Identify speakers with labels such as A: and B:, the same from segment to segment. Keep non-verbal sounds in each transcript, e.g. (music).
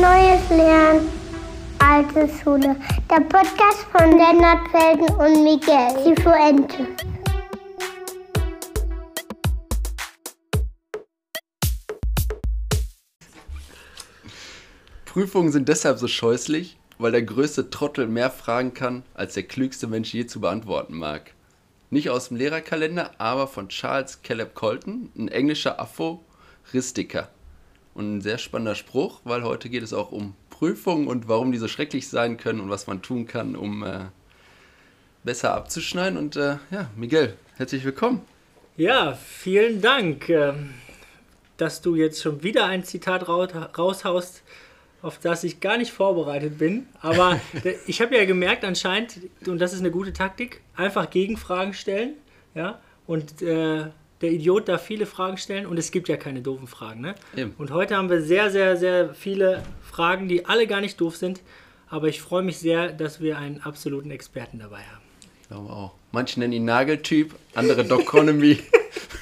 A: Neues lernen. Alte Schule. Der Podcast von Lennart Felden und Miguel Cifuentes.
B: Prüfungen sind deshalb so scheußlich, weil der größte Trottel mehr fragen kann, als der klügste Mensch je zu beantworten mag. Nicht aus dem Lehrerkalender, aber von Charles Caleb Colton, ein englischer Aphoristiker. Und ein sehr spannender Spruch, weil heute geht es auch um Prüfungen und warum die so schrecklich sein können und was man tun kann, um äh, besser abzuschneiden. Und äh, ja, Miguel, herzlich willkommen.
C: Ja, vielen Dank, äh, dass du jetzt schon wieder ein Zitat raushaust, auf das ich gar nicht vorbereitet bin. Aber (laughs) ich habe ja gemerkt, anscheinend, und das ist eine gute Taktik, einfach Gegenfragen stellen. Ja, und äh, der Idiot darf viele Fragen stellen und es gibt ja keine doofen Fragen. Ne? Eben. Und heute haben wir sehr, sehr, sehr viele Fragen, die alle gar nicht doof sind. Aber ich freue mich sehr, dass wir einen absoluten Experten dabei haben.
B: Ich glaube auch. Manche nennen ihn Nageltyp, andere Doconomy.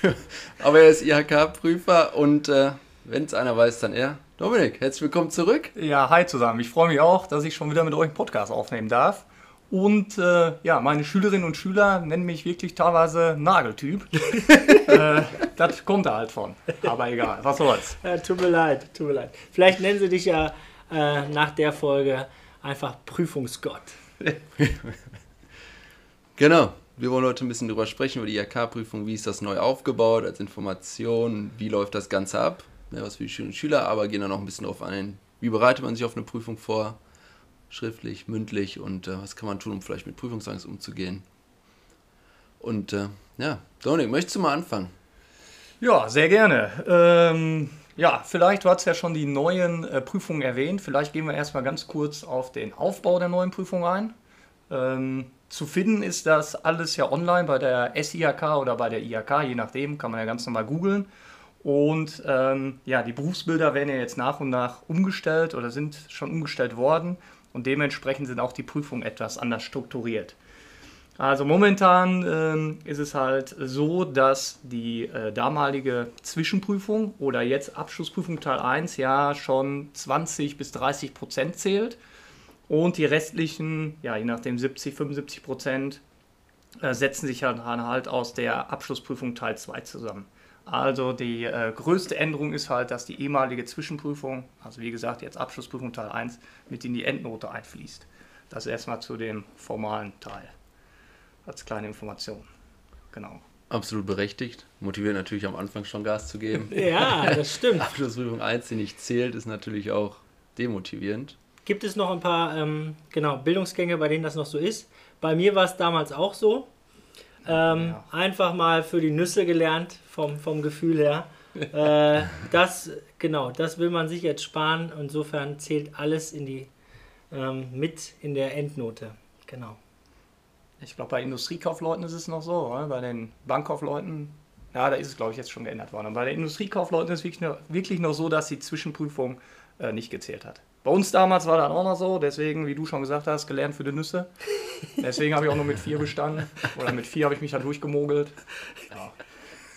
B: (laughs) Aber er ist IHK-Prüfer und äh, wenn es einer weiß, dann er. Dominik, herzlich willkommen zurück.
D: Ja, hi zusammen. Ich freue mich auch, dass ich schon wieder mit euch einen Podcast aufnehmen darf. Und äh, ja, meine Schülerinnen und Schüler nennen mich wirklich teilweise Nageltyp. (laughs) äh, das kommt da halt von. Aber egal, was soll's.
C: Ja, tut mir leid, tut mir leid. Vielleicht nennen sie dich ja äh, nach der Folge einfach Prüfungsgott. (laughs)
B: genau. Wir wollen heute ein bisschen drüber sprechen, über die IHK-Prüfung. Wie ist das neu aufgebaut als Information? Wie läuft das Ganze ab? Ja, was für die Schülerinnen und Schüler, aber gehen dann auch ein bisschen darauf ein, wie bereitet man sich auf eine Prüfung vor? Schriftlich, mündlich und äh, was kann man tun, um vielleicht mit Prüfungsangst umzugehen. Und äh, ja, Dominik, möchtest du mal anfangen?
D: Ja, sehr gerne. Ähm, ja, vielleicht, du hast ja schon die neuen äh, Prüfungen erwähnt. Vielleicht gehen wir erstmal ganz kurz auf den Aufbau der neuen Prüfung ein. Ähm, zu finden ist das alles ja online bei der SIHK oder bei der IHK, je nachdem, kann man ja ganz normal googeln. Und ähm, ja, die Berufsbilder werden ja jetzt nach und nach umgestellt oder sind schon umgestellt worden und dementsprechend sind auch die Prüfungen etwas anders strukturiert. Also momentan ähm, ist es halt so, dass die äh, damalige Zwischenprüfung oder jetzt Abschlussprüfung Teil 1 ja schon 20 bis 30 Prozent zählt und die restlichen, ja je nachdem 70, 75 Prozent äh, setzen sich dann halt aus der Abschlussprüfung Teil 2 zusammen. Also die äh, größte Änderung ist halt, dass die ehemalige Zwischenprüfung, also wie gesagt jetzt Abschlussprüfung Teil 1, mit in die Endnote einfließt. Das erstmal zu dem formalen Teil. Als kleine Information. Genau.
B: Absolut berechtigt. Motiviert natürlich am Anfang schon Gas zu geben. (laughs)
C: ja, das stimmt.
B: Abschlussprüfung 1, die nicht zählt, ist natürlich auch demotivierend.
C: Gibt es noch ein paar ähm, genau, Bildungsgänge, bei denen das noch so ist? Bei mir war es damals auch so. Ähm, ja. Einfach mal für die Nüsse gelernt, vom, vom Gefühl her. (laughs) äh, das, genau, das will man sich jetzt sparen. Insofern zählt alles in die, ähm, mit in der Endnote. Genau.
D: Ich glaube, bei Industriekaufleuten ist es noch so, oder? bei den Bankkaufleuten, ja, da ist es, glaube ich, jetzt schon geändert worden. Und bei den Industriekaufleuten ist es wirklich noch, wirklich noch so, dass die Zwischenprüfung äh, nicht gezählt hat. Bei uns damals war das auch noch so, deswegen, wie du schon gesagt hast, gelernt für die Nüsse. Deswegen habe ich auch nur mit vier bestanden. Oder mit vier habe ich mich da durchgemogelt.
C: Ja.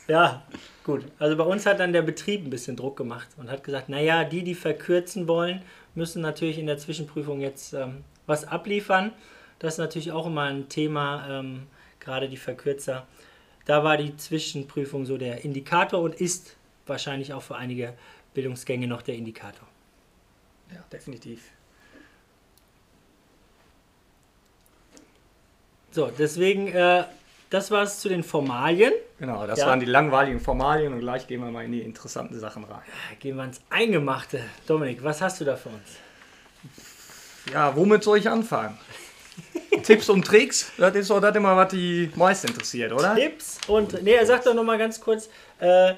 C: ja, gut. Also bei uns hat dann der Betrieb ein bisschen Druck gemacht und hat gesagt, naja, die, die verkürzen wollen, müssen natürlich in der Zwischenprüfung jetzt ähm, was abliefern. Das ist natürlich auch immer ein Thema, ähm, gerade die Verkürzer. Da war die Zwischenprüfung so der Indikator und ist wahrscheinlich auch für einige Bildungsgänge noch der Indikator.
D: Ja, definitiv.
C: So, deswegen, äh, das war es zu den Formalien.
D: Genau, das ja. waren die langweiligen Formalien und gleich gehen wir mal in die interessanten Sachen rein.
C: Gehen wir ins Eingemachte. Dominik, was hast du da für uns?
D: Ja, womit soll ich anfangen? (laughs) Tipps und Tricks, das ist doch das immer, was die meisten interessiert, oder?
C: Tipps und, nee, er sagt doch nochmal ganz kurz, äh,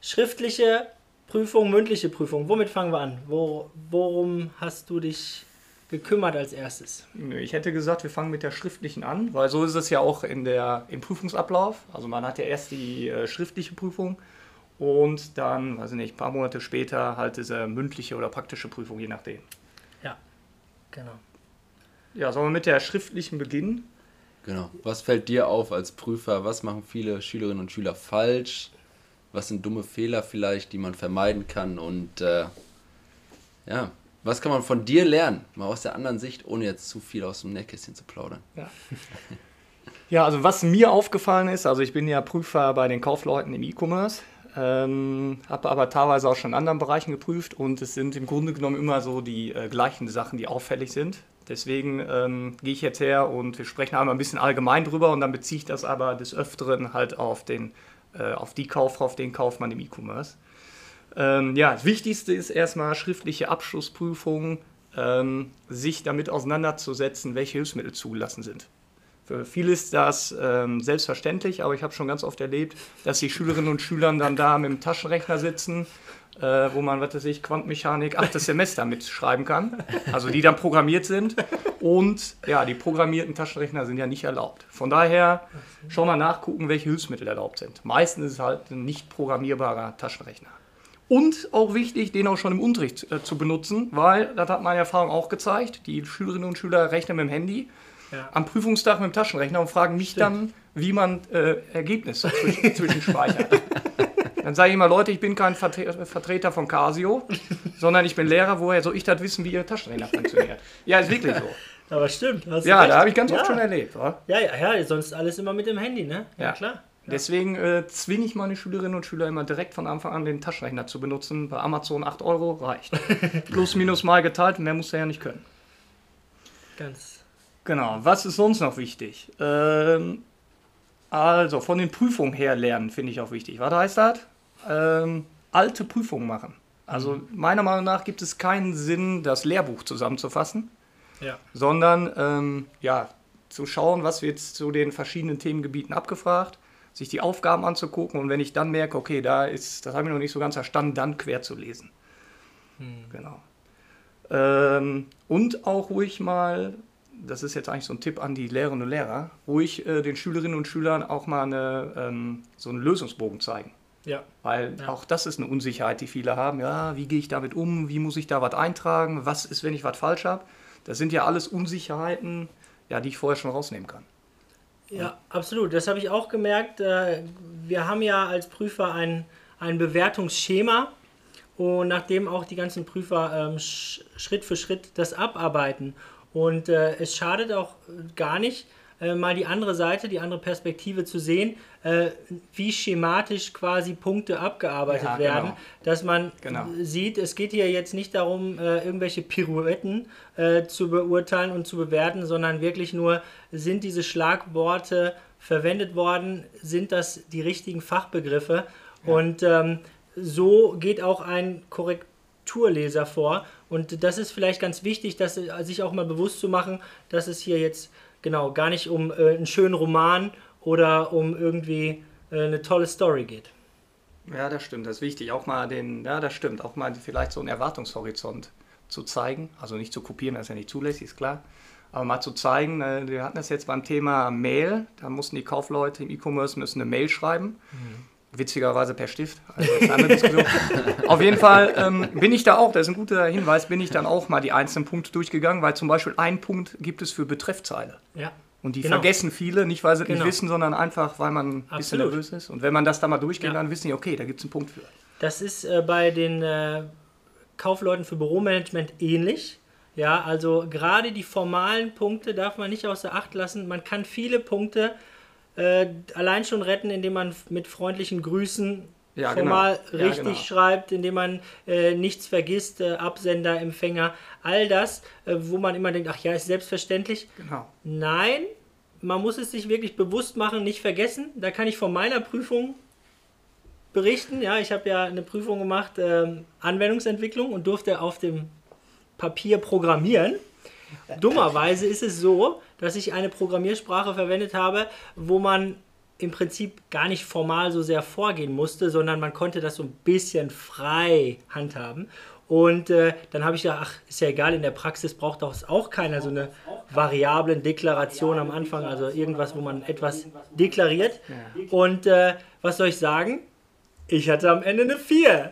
C: schriftliche Prüfung, mündliche Prüfung. Womit fangen wir an? Wo, worum hast du dich gekümmert als erstes?
D: Ich hätte gesagt, wir fangen mit der schriftlichen an, weil so ist es ja auch in der, im Prüfungsablauf. Also man hat ja erst die äh, schriftliche Prüfung und dann, weiß ich nicht, ein paar Monate später halt diese mündliche oder praktische Prüfung, je nachdem.
C: Ja, genau.
D: Ja, sollen wir mit der schriftlichen beginnen?
B: Genau. Was fällt dir auf als Prüfer? Was machen viele Schülerinnen und Schüler falsch? Was sind dumme Fehler vielleicht, die man vermeiden kann und äh, ja, Was kann man von dir lernen? Mal aus der anderen Sicht, ohne jetzt zu viel aus dem Nähkästchen zu plaudern.
D: Ja. (laughs) ja, also was mir aufgefallen ist, also ich bin ja Prüfer bei den Kaufleuten im E-Commerce, ähm, habe aber teilweise auch schon in anderen Bereichen geprüft und es sind im Grunde genommen immer so die äh, gleichen Sachen, die auffällig sind. Deswegen ähm, gehe ich jetzt her und wir sprechen einmal ein bisschen allgemein drüber und dann beziehe ich das aber des Öfteren halt auf, den, auf die Kauffrau, auf den Kaufmann im E-Commerce. Ähm, ja, das Wichtigste ist erstmal schriftliche Abschlussprüfungen, ähm, sich damit auseinanderzusetzen, welche Hilfsmittel zugelassen sind. Für viele ist das ähm, selbstverständlich, aber ich habe schon ganz oft erlebt, dass die Schülerinnen und Schüler dann da mit dem Taschenrechner sitzen, äh, wo man, was weiß ich, Quantenmechanik achtes Semester mitschreiben kann, also die dann programmiert sind. Und ja, die programmierten Taschenrechner sind ja nicht erlaubt. Von daher schon mal nachgucken, welche Hilfsmittel erlaubt sind. Meistens ist es halt ein nicht programmierbarer Taschenrechner. Und auch wichtig, den auch schon im Unterricht äh, zu benutzen, weil, das hat meine Erfahrung auch gezeigt, die Schülerinnen und Schüler rechnen mit dem Handy ja. am Prüfungstag mit dem Taschenrechner und fragen mich Stimmt. dann, wie man äh, Ergebnisse zwischenspeichert. (laughs) dann sage ich immer, Leute, ich bin kein Vertreter von Casio, (laughs) sondern ich bin Lehrer, woher soll ich das wissen, wie Ihr Taschenrechner funktioniert? Ja, ist wirklich so. (laughs)
C: Aber stimmt.
D: ja, da habe ich ganz ja. oft schon erlebt. Oder?
C: Ja, ja, ja, sonst alles immer mit dem Handy, ne?
D: Ja, ja klar. Deswegen äh, zwinge ich meine Schülerinnen und Schüler immer direkt von Anfang an den Taschenrechner zu benutzen. Bei Amazon 8 Euro reicht. (laughs) Plus, minus mal geteilt, mehr muss er ja nicht können.
C: Ganz.
D: Genau, was ist sonst noch wichtig? Ähm, also, von den Prüfungen her lernen finde ich auch wichtig. Was heißt das? Ähm, alte Prüfungen machen. Also, mhm. meiner Meinung nach gibt es keinen Sinn, das Lehrbuch zusammenzufassen,
C: ja.
D: sondern ähm, ja, zu schauen, was wird zu den verschiedenen Themengebieten abgefragt sich die Aufgaben anzugucken und wenn ich dann merke, okay, da ist, das habe ich noch nicht so ganz verstanden, dann quer zu lesen. Hm. Genau. Ähm, und auch ruhig mal, das ist jetzt eigentlich so ein Tipp an die Lehrerinnen und Lehrer, ruhig äh, den Schülerinnen und Schülern auch mal eine, ähm, so einen Lösungsbogen zeigen.
C: Ja.
D: Weil ja. auch das ist eine Unsicherheit, die viele haben. Ja, wie gehe ich damit um? Wie muss ich da was eintragen? Was ist, wenn ich was falsch habe? Das sind ja alles Unsicherheiten, ja, die ich vorher schon rausnehmen kann.
C: Ja, absolut. Das habe ich auch gemerkt. Äh, wir haben ja als Prüfer ein, ein Bewertungsschema und nachdem auch die ganzen Prüfer ähm, Schritt für Schritt das abarbeiten. Und äh, es schadet auch gar nicht, äh, mal die andere Seite, die andere Perspektive zu sehen, äh, wie schematisch quasi Punkte abgearbeitet ja, werden, genau. dass man genau. sieht, es geht hier jetzt nicht darum, äh, irgendwelche Pirouetten äh, zu beurteilen und zu bewerten, sondern wirklich nur, sind diese Schlagworte verwendet worden, sind das die richtigen Fachbegriffe ja. und ähm, so geht auch ein Korrekturleser vor und das ist vielleicht ganz wichtig, dass, sich auch mal bewusst zu machen, dass es hier jetzt genau, gar nicht um äh, einen schönen Roman oder um irgendwie äh, eine tolle Story geht.
D: Ja, das stimmt, das ist wichtig. Auch mal den, ja, das stimmt, auch mal vielleicht so einen Erwartungshorizont zu zeigen. Also nicht zu kopieren, das ist ja nicht zulässig, ist klar. Aber mal zu zeigen, äh, wir hatten das jetzt beim Thema Mail, da mussten die Kaufleute im E-Commerce müssen eine Mail schreiben. Mhm witzigerweise per Stift. Also (laughs) Auf jeden Fall ähm, bin ich da auch, das ist ein guter Hinweis, bin ich dann auch mal die einzelnen Punkte durchgegangen, weil zum Beispiel ein Punkt gibt es für Betreffzeile.
C: Ja.
D: Und die genau. vergessen viele, nicht weil sie genau. nicht wissen, sondern einfach, weil man ein bisschen nervös ist. Und wenn man das da mal durchgeht, ja. dann wissen die, okay, da gibt es einen Punkt für.
C: Das ist äh, bei den äh, Kaufleuten für Büromanagement ähnlich. Ja, also gerade die formalen Punkte darf man nicht außer Acht lassen. Man kann viele Punkte äh, allein schon retten, indem man mit freundlichen Grüßen ja, formal genau. richtig ja, genau. schreibt, indem man äh, nichts vergisst, äh, Absender, Empfänger, all das, äh, wo man immer denkt, ach ja, ist selbstverständlich.
D: Genau.
C: Nein, man muss es sich wirklich bewusst machen, nicht vergessen. Da kann ich von meiner Prüfung berichten. Ja, ich habe ja eine Prüfung gemacht, ähm, Anwendungsentwicklung und durfte auf dem Papier programmieren. Dummerweise ist es so, dass ich eine Programmiersprache verwendet habe, wo man im Prinzip gar nicht formal so sehr vorgehen musste, sondern man konnte das so ein bisschen frei handhaben. Und äh, dann habe ich gedacht, ach, ist ja egal, in der Praxis braucht das auch keiner so eine variablen Deklaration am Anfang, also irgendwas, wo man etwas deklariert. Und äh, was soll ich sagen? Ich hatte am Ende eine 4.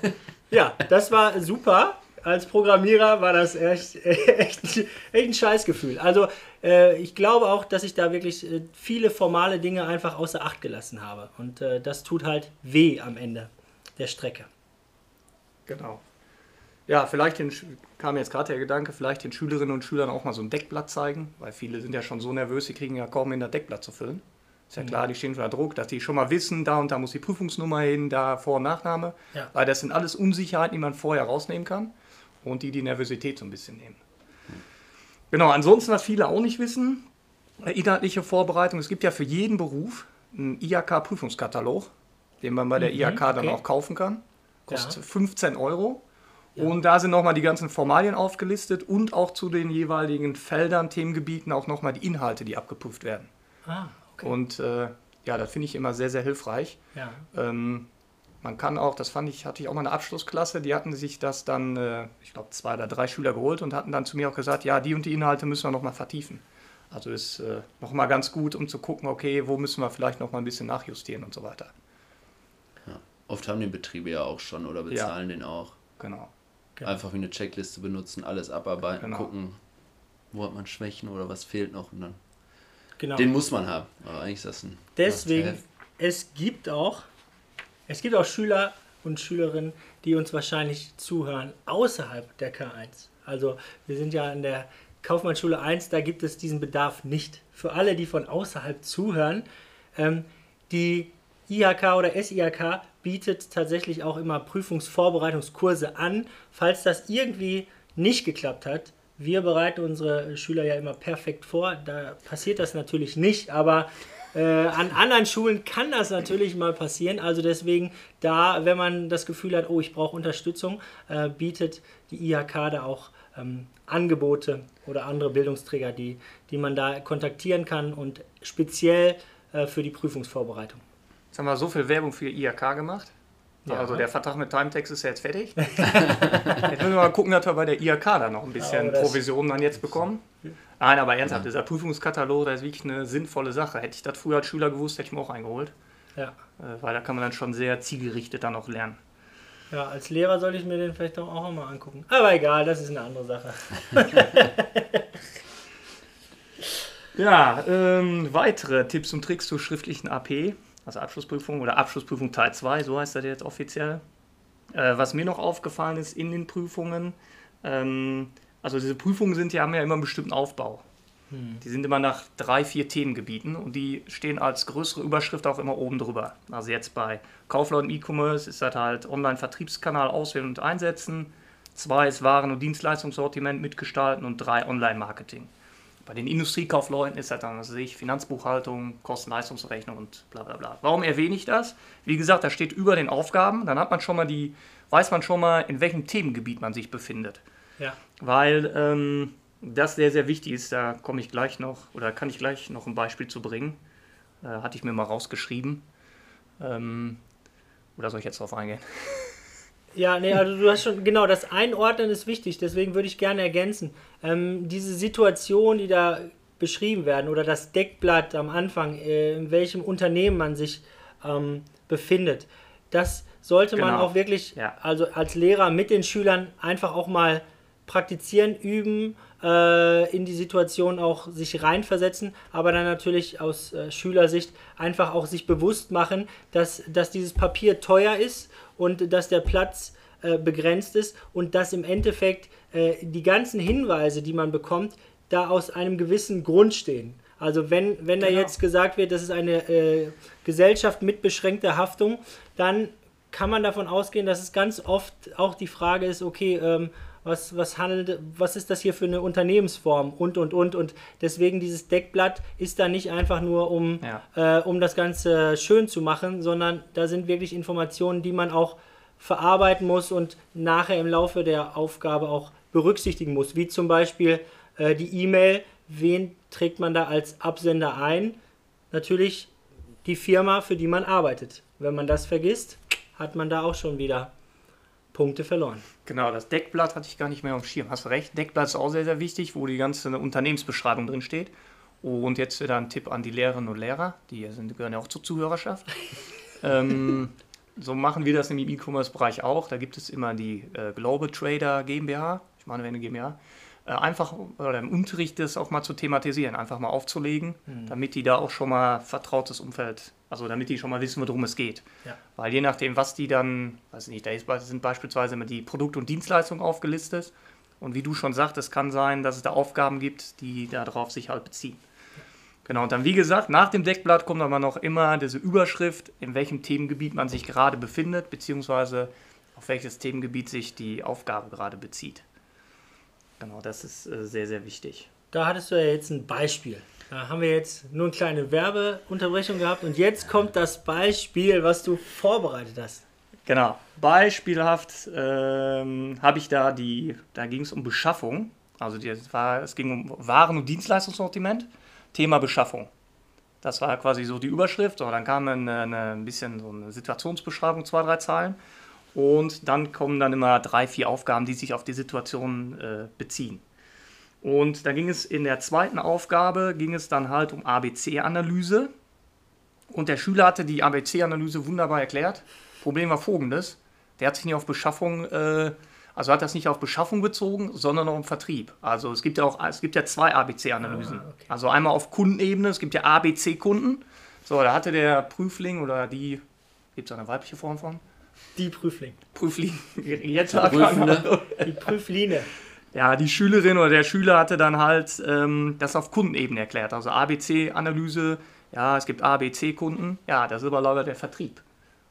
C: (laughs) ja, das war super als Programmierer war das echt, (laughs) echt, echt ein Scheißgefühl. Also äh, ich glaube auch, dass ich da wirklich äh, viele formale Dinge einfach außer Acht gelassen habe. Und äh, das tut halt weh am Ende der Strecke.
D: Genau. Ja, vielleicht den, kam jetzt gerade der Gedanke, vielleicht den Schülerinnen und Schülern auch mal so ein Deckblatt zeigen, weil viele sind ja schon so nervös, sie kriegen ja kaum hin, das Deckblatt zu füllen. Ist ja klar, die stehen unter Druck, dass die schon mal wissen, da und da muss die Prüfungsnummer hin, da Vor- und Nachname.
C: Ja.
D: Weil das sind alles Unsicherheiten, die man vorher rausnehmen kann und die die Nervosität so ein bisschen nehmen. Genau, ansonsten, was viele auch nicht wissen, äh, inhaltliche Vorbereitung. Es gibt ja für jeden Beruf einen IHK-Prüfungskatalog, den man bei der
C: Mhm,
D: IHK dann
C: okay.
D: auch kaufen kann. Kostet
C: Ja.
D: 15 Euro. Und da sind nochmal die ganzen Formalien aufgelistet und auch zu den jeweiligen Feldern, Themengebieten auch nochmal die Inhalte, die abgeprüft werden.
C: Ah, okay.
D: Und äh, ja, das finde ich immer sehr, sehr hilfreich.
C: ja.
D: Ähm, man kann auch, das fand ich, hatte ich auch mal eine Abschlussklasse, die hatten sich das dann, äh, ich glaube, zwei oder drei Schüler geholt und hatten dann zu mir auch gesagt, ja, die und die Inhalte müssen wir nochmal vertiefen. Also ist äh, nochmal ganz gut, um zu gucken, okay, wo müssen wir vielleicht nochmal ein bisschen nachjustieren und so weiter.
B: Ja. Oft haben die Betriebe ja auch schon oder bezahlen den auch.
D: Genau.
B: Einfach wie eine Checkliste benutzen, alles abarbeiten,
D: Genau.
B: gucken, wo hat man Schwächen oder was fehlt noch und dann.
C: Genau.
B: Den muss man haben. Aber eigentlich ist das ein.
C: Deswegen, es gibt auch, es gibt auch Schüler und Schülerinnen, die uns wahrscheinlich zuhören außerhalb der K1. Also wir sind ja in der Kaufmannsschule 1, da gibt es diesen Bedarf nicht. Für alle, die von außerhalb zuhören, ähm, die IHK oder SIHK bietet tatsächlich auch immer Prüfungsvorbereitungskurse an, falls das irgendwie nicht geklappt hat. Wir bereiten unsere Schüler ja immer perfekt vor, da passiert das natürlich nicht, aber äh, an anderen Schulen kann das natürlich mal passieren. Also deswegen, da, wenn man das Gefühl hat, oh, ich brauche Unterstützung, äh, bietet die IHK da auch ähm, Angebote oder andere Bildungsträger, die, die man da kontaktieren kann und speziell äh, für die Prüfungsvorbereitung.
D: Jetzt haben wir so viel Werbung für IHK gemacht.
C: Ja.
D: Also der Vertrag mit Timetext ist ja jetzt fertig. (laughs) jetzt müssen wir mal gucken, dass wir bei der IHK da noch ein bisschen
C: Aber das-
D: Provision dann jetzt bekommen. Nein, aber ernsthaft, dieser Prüfungskatalog, das ist wirklich eine sinnvolle Sache. Hätte ich das früher als Schüler gewusst, hätte ich mir auch eingeholt.
C: Ja.
D: Äh, Weil da kann man dann schon sehr zielgerichtet dann auch lernen.
C: ja, als Lehrer sollte ich mir den vielleicht auch auch mal angucken. Aber egal, das ist eine andere Sache. (laughs)
D: Ja, ähm, weitere Tipps und Tricks zur schriftlichen AP, also Abschlussprüfung oder Abschlussprüfung Teil 2, so heißt das jetzt offiziell. Äh, was mir noch aufgefallen ist in den Prüfungen, ähm, also diese Prüfungen sind ja, haben ja immer einen bestimmten Aufbau. Die sind immer nach drei, vier Themengebieten und die stehen als größere Überschrift auch immer oben drüber. Also jetzt bei Kaufleuten E-Commerce ist das halt Online-Vertriebskanal auswählen und einsetzen. Zwei ist Waren- und Dienstleistungssortiment mitgestalten und drei Online-Marketing. Bei den Industriekaufleuten ist das dann, was weiß ich, Finanzbuchhaltung, Kosten-Leistungsrechnung und bla bla bla. Warum erwähne ich das? Wie gesagt, das steht über den Aufgaben. Dann hat man schon mal die, weiß man schon mal, in welchem Themengebiet man sich befindet.
C: Ja.
D: Weil ähm, das sehr, sehr wichtig ist. Da komme ich gleich noch, oder kann ich gleich noch ein Beispiel zu bringen. Äh, hatte ich mir mal rausgeschrieben. Ähm, oder soll ich jetzt drauf eingehen? (laughs)
C: Ja, nee, also du hast schon, genau, das Einordnen ist wichtig, deswegen würde ich gerne ergänzen. Ähm, diese Situation, die da beschrieben werden, oder das Deckblatt am Anfang, äh, in welchem Unternehmen man sich ähm, befindet, das sollte man
D: Genau.
C: auch wirklich,
D: Ja.
C: also als Lehrer mit den Schülern einfach auch mal praktizieren, üben, äh, in die Situation auch sich reinversetzen, aber dann natürlich aus äh, Schülersicht einfach auch sich bewusst machen, dass, dass dieses Papier teuer ist und dass der Platz äh, begrenzt ist und dass im Endeffekt äh, die ganzen Hinweise, die man bekommt, da aus einem gewissen Grund stehen. Also wenn, wenn da
D: Genau.
C: jetzt gesagt wird, das ist eine äh, Gesellschaft mit beschränkter Haftung, dann kann man davon ausgehen, dass es ganz oft auch die Frage ist, okay, ähm, was, was handelt, was ist das hier für eine Unternehmensform und und und und deswegen dieses Deckblatt ist da nicht einfach nur um, äh, um das Ganze schön zu machen, sondern da sind wirklich Informationen, die man auch verarbeiten muss und nachher im Laufe der Aufgabe auch berücksichtigen muss, wie zum Beispiel äh, die E-Mail, wen trägt man da als Absender ein? Natürlich die Firma, für die man arbeitet. Wenn man das vergisst, hat man da auch schon wieder Punkte verloren.
D: Genau, das Deckblatt hatte ich gar nicht mehr auf dem Schirm. Hast du recht. Deckblatt ist auch sehr, sehr wichtig, wo die ganze Unternehmensbeschreibung drin steht. Und jetzt wieder ein Tipp an die Lehrerinnen und Lehrer, die sind, gehören ja auch zur Zuhörerschaft. (laughs) ähm, so machen wir das im E-Commerce-Bereich auch. Da gibt es immer die äh, Global Trader GmbH, ich meine, wenn eine GmbH, äh, einfach oder im Unterricht das auch mal zu thematisieren, einfach mal aufzulegen, damit die da auch schon mal vertrautes Umfeld, also damit die schon mal wissen, worum es geht.
C: Ja.
D: Weil je nachdem, was die dann, weiß nicht, da sind beispielsweise immer die Produkte und Dienstleistungen aufgelistet. Und wie du schon sagtest, kann sein, dass es da Aufgaben gibt, die darauf sich halt beziehen. Genau, und dann wie gesagt, nach dem Deckblatt kommt aber noch immer diese Überschrift, in welchem Themengebiet man sich gerade befindet, beziehungsweise auf welches Themengebiet sich die Aufgabe gerade bezieht. Genau, das ist äh, sehr, sehr wichtig.
C: Da hattest du ja jetzt ein Beispiel. Da haben wir jetzt nur eine kleine Werbeunterbrechung gehabt und jetzt kommt das Beispiel, was du vorbereitet hast.
D: Genau, beispielhaft ähm, habe ich da die, da ging es um Beschaffung. Also die, es, war, es ging um Waren- und Dienstleistungssortiment, Thema Beschaffung. Das war quasi so die Überschrift. So, dann kam eine, eine, ein bisschen so eine Situationsbeschreibung, zwei, drei Zeilen. Und dann kommen dann immer drei, vier Aufgaben, die sich auf die Situation äh, beziehen. Und da ging es in der zweiten Aufgabe, ging es dann halt um ABC-Analyse. Und der Schüler hatte die ABC-Analyse wunderbar erklärt. Problem war folgendes, der hat sich nicht auf Beschaffung, äh, also hat das nicht auf Beschaffung bezogen, sondern auf Vertrieb. Also es gibt ja auch, es gibt ja zwei ABC-Analysen.
C: Ah, okay.
D: Also einmal auf Kundenebene, es gibt ja ABC-Kunden. So, da hatte der Prüfling oder die, gibt es eine weibliche Form von?
C: Die Prüfling.
D: Prüfling, (laughs) jetzt
B: Prüfende.
C: Die Prüfline.
D: Ja, die Schülerin oder der Schüler hatte dann halt ähm, das auf Kundenebene erklärt. Also ABC-Analyse, ja, es gibt ABC-Kunden, ja, das ist aber leider der Vertrieb.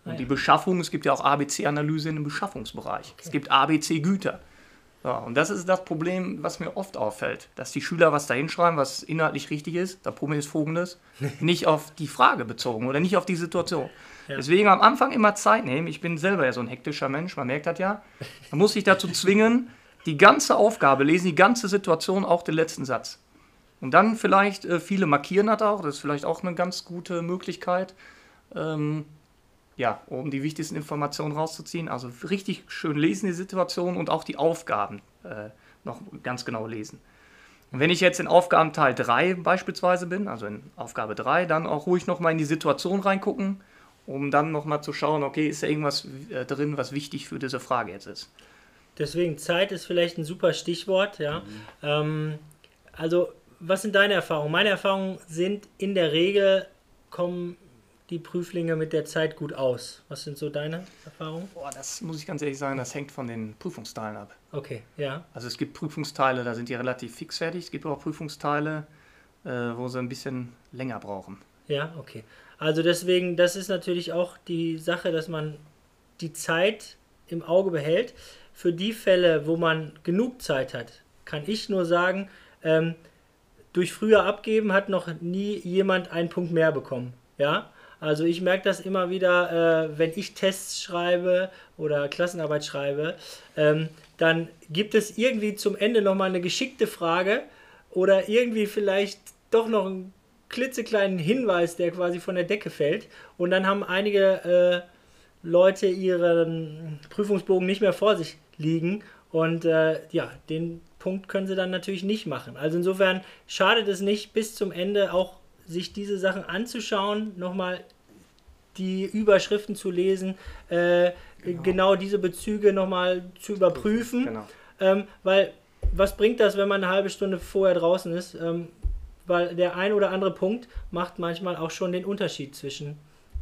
D: Und
C: Ah,
D: die. Beschaffung, es gibt ja auch ABC-Analyse in dem Beschaffungsbereich. Es gibt ABC-Güter. Ja, und das ist das Problem, was mir oft auffällt, dass die Schüler was da hinschreiben, was inhaltlich richtig ist. Das Problem ist folgendes, (laughs) nicht auf die Frage bezogen oder nicht auf die Situation.
C: Ja.
D: Deswegen am Anfang immer Zeit nehmen. Ich bin selber ja so ein hektischer Mensch, man merkt das ja. Man muss sich dazu zwingen, (laughs) die ganze Aufgabe lesen, die ganze Situation, auch den letzten Satz. Und dann vielleicht, äh, viele markieren das auch, das ist vielleicht auch eine ganz gute Möglichkeit, ähm, ja, um die wichtigsten Informationen rauszuziehen. Also richtig schön lesen die Situation und auch die Aufgaben äh, noch ganz genau lesen. Und wenn ich jetzt in Aufgabenteil 3 beispielsweise bin, also in Aufgabe 3, dann auch ruhig nochmal in die Situation reingucken, um dann nochmal zu schauen, okay, ist da irgendwas äh, drin, was wichtig für diese Frage jetzt ist.
C: Deswegen Zeit ist vielleicht ein super Stichwort, ja. Ähm, also, was sind deine Erfahrungen? Meine Erfahrungen sind, in der Regel kommen die Prüflinge mit der Zeit gut aus. Was sind so deine Erfahrungen?
D: Boah, das muss ich ganz ehrlich sagen, das hängt von den Prüfungsteilen ab.
C: Okay, ja.
D: Also es gibt Prüfungsteile, da sind die relativ fix fertig. Es gibt auch Prüfungsteile, äh, wo sie ein bisschen länger brauchen.
C: Ja, okay. Also deswegen, das ist natürlich auch die Sache, dass man die Zeit im Auge behält. Für die Fälle, wo man genug Zeit hat, kann ich nur sagen, ähm, durch früher abgeben hat noch nie jemand einen Punkt mehr bekommen. Ja, also ich merke das immer wieder, äh, wenn ich Tests schreibe oder Klassenarbeit schreibe, ähm, dann gibt es irgendwie zum Ende nochmal eine geschickte Frage oder irgendwie vielleicht doch noch einen klitzekleinen Hinweis, der quasi von der Decke fällt. Und dann haben einige äh, Leute ihren Prüfungsbogen nicht mehr vor sich liegen. Und äh, ja, den Punkt können sie dann natürlich nicht machen. Also insofern schadet es nicht, bis zum Ende auch sich diese Sachen anzuschauen, nochmal die Überschriften zu lesen, äh, genau. diese Bezüge nochmal zu überprüfen.
D: Genau.
C: Ähm, weil, was bringt das, wenn man eine halbe Stunde vorher draußen ist? Ähm, weil der ein oder andere Punkt macht manchmal auch schon den Unterschied zwischen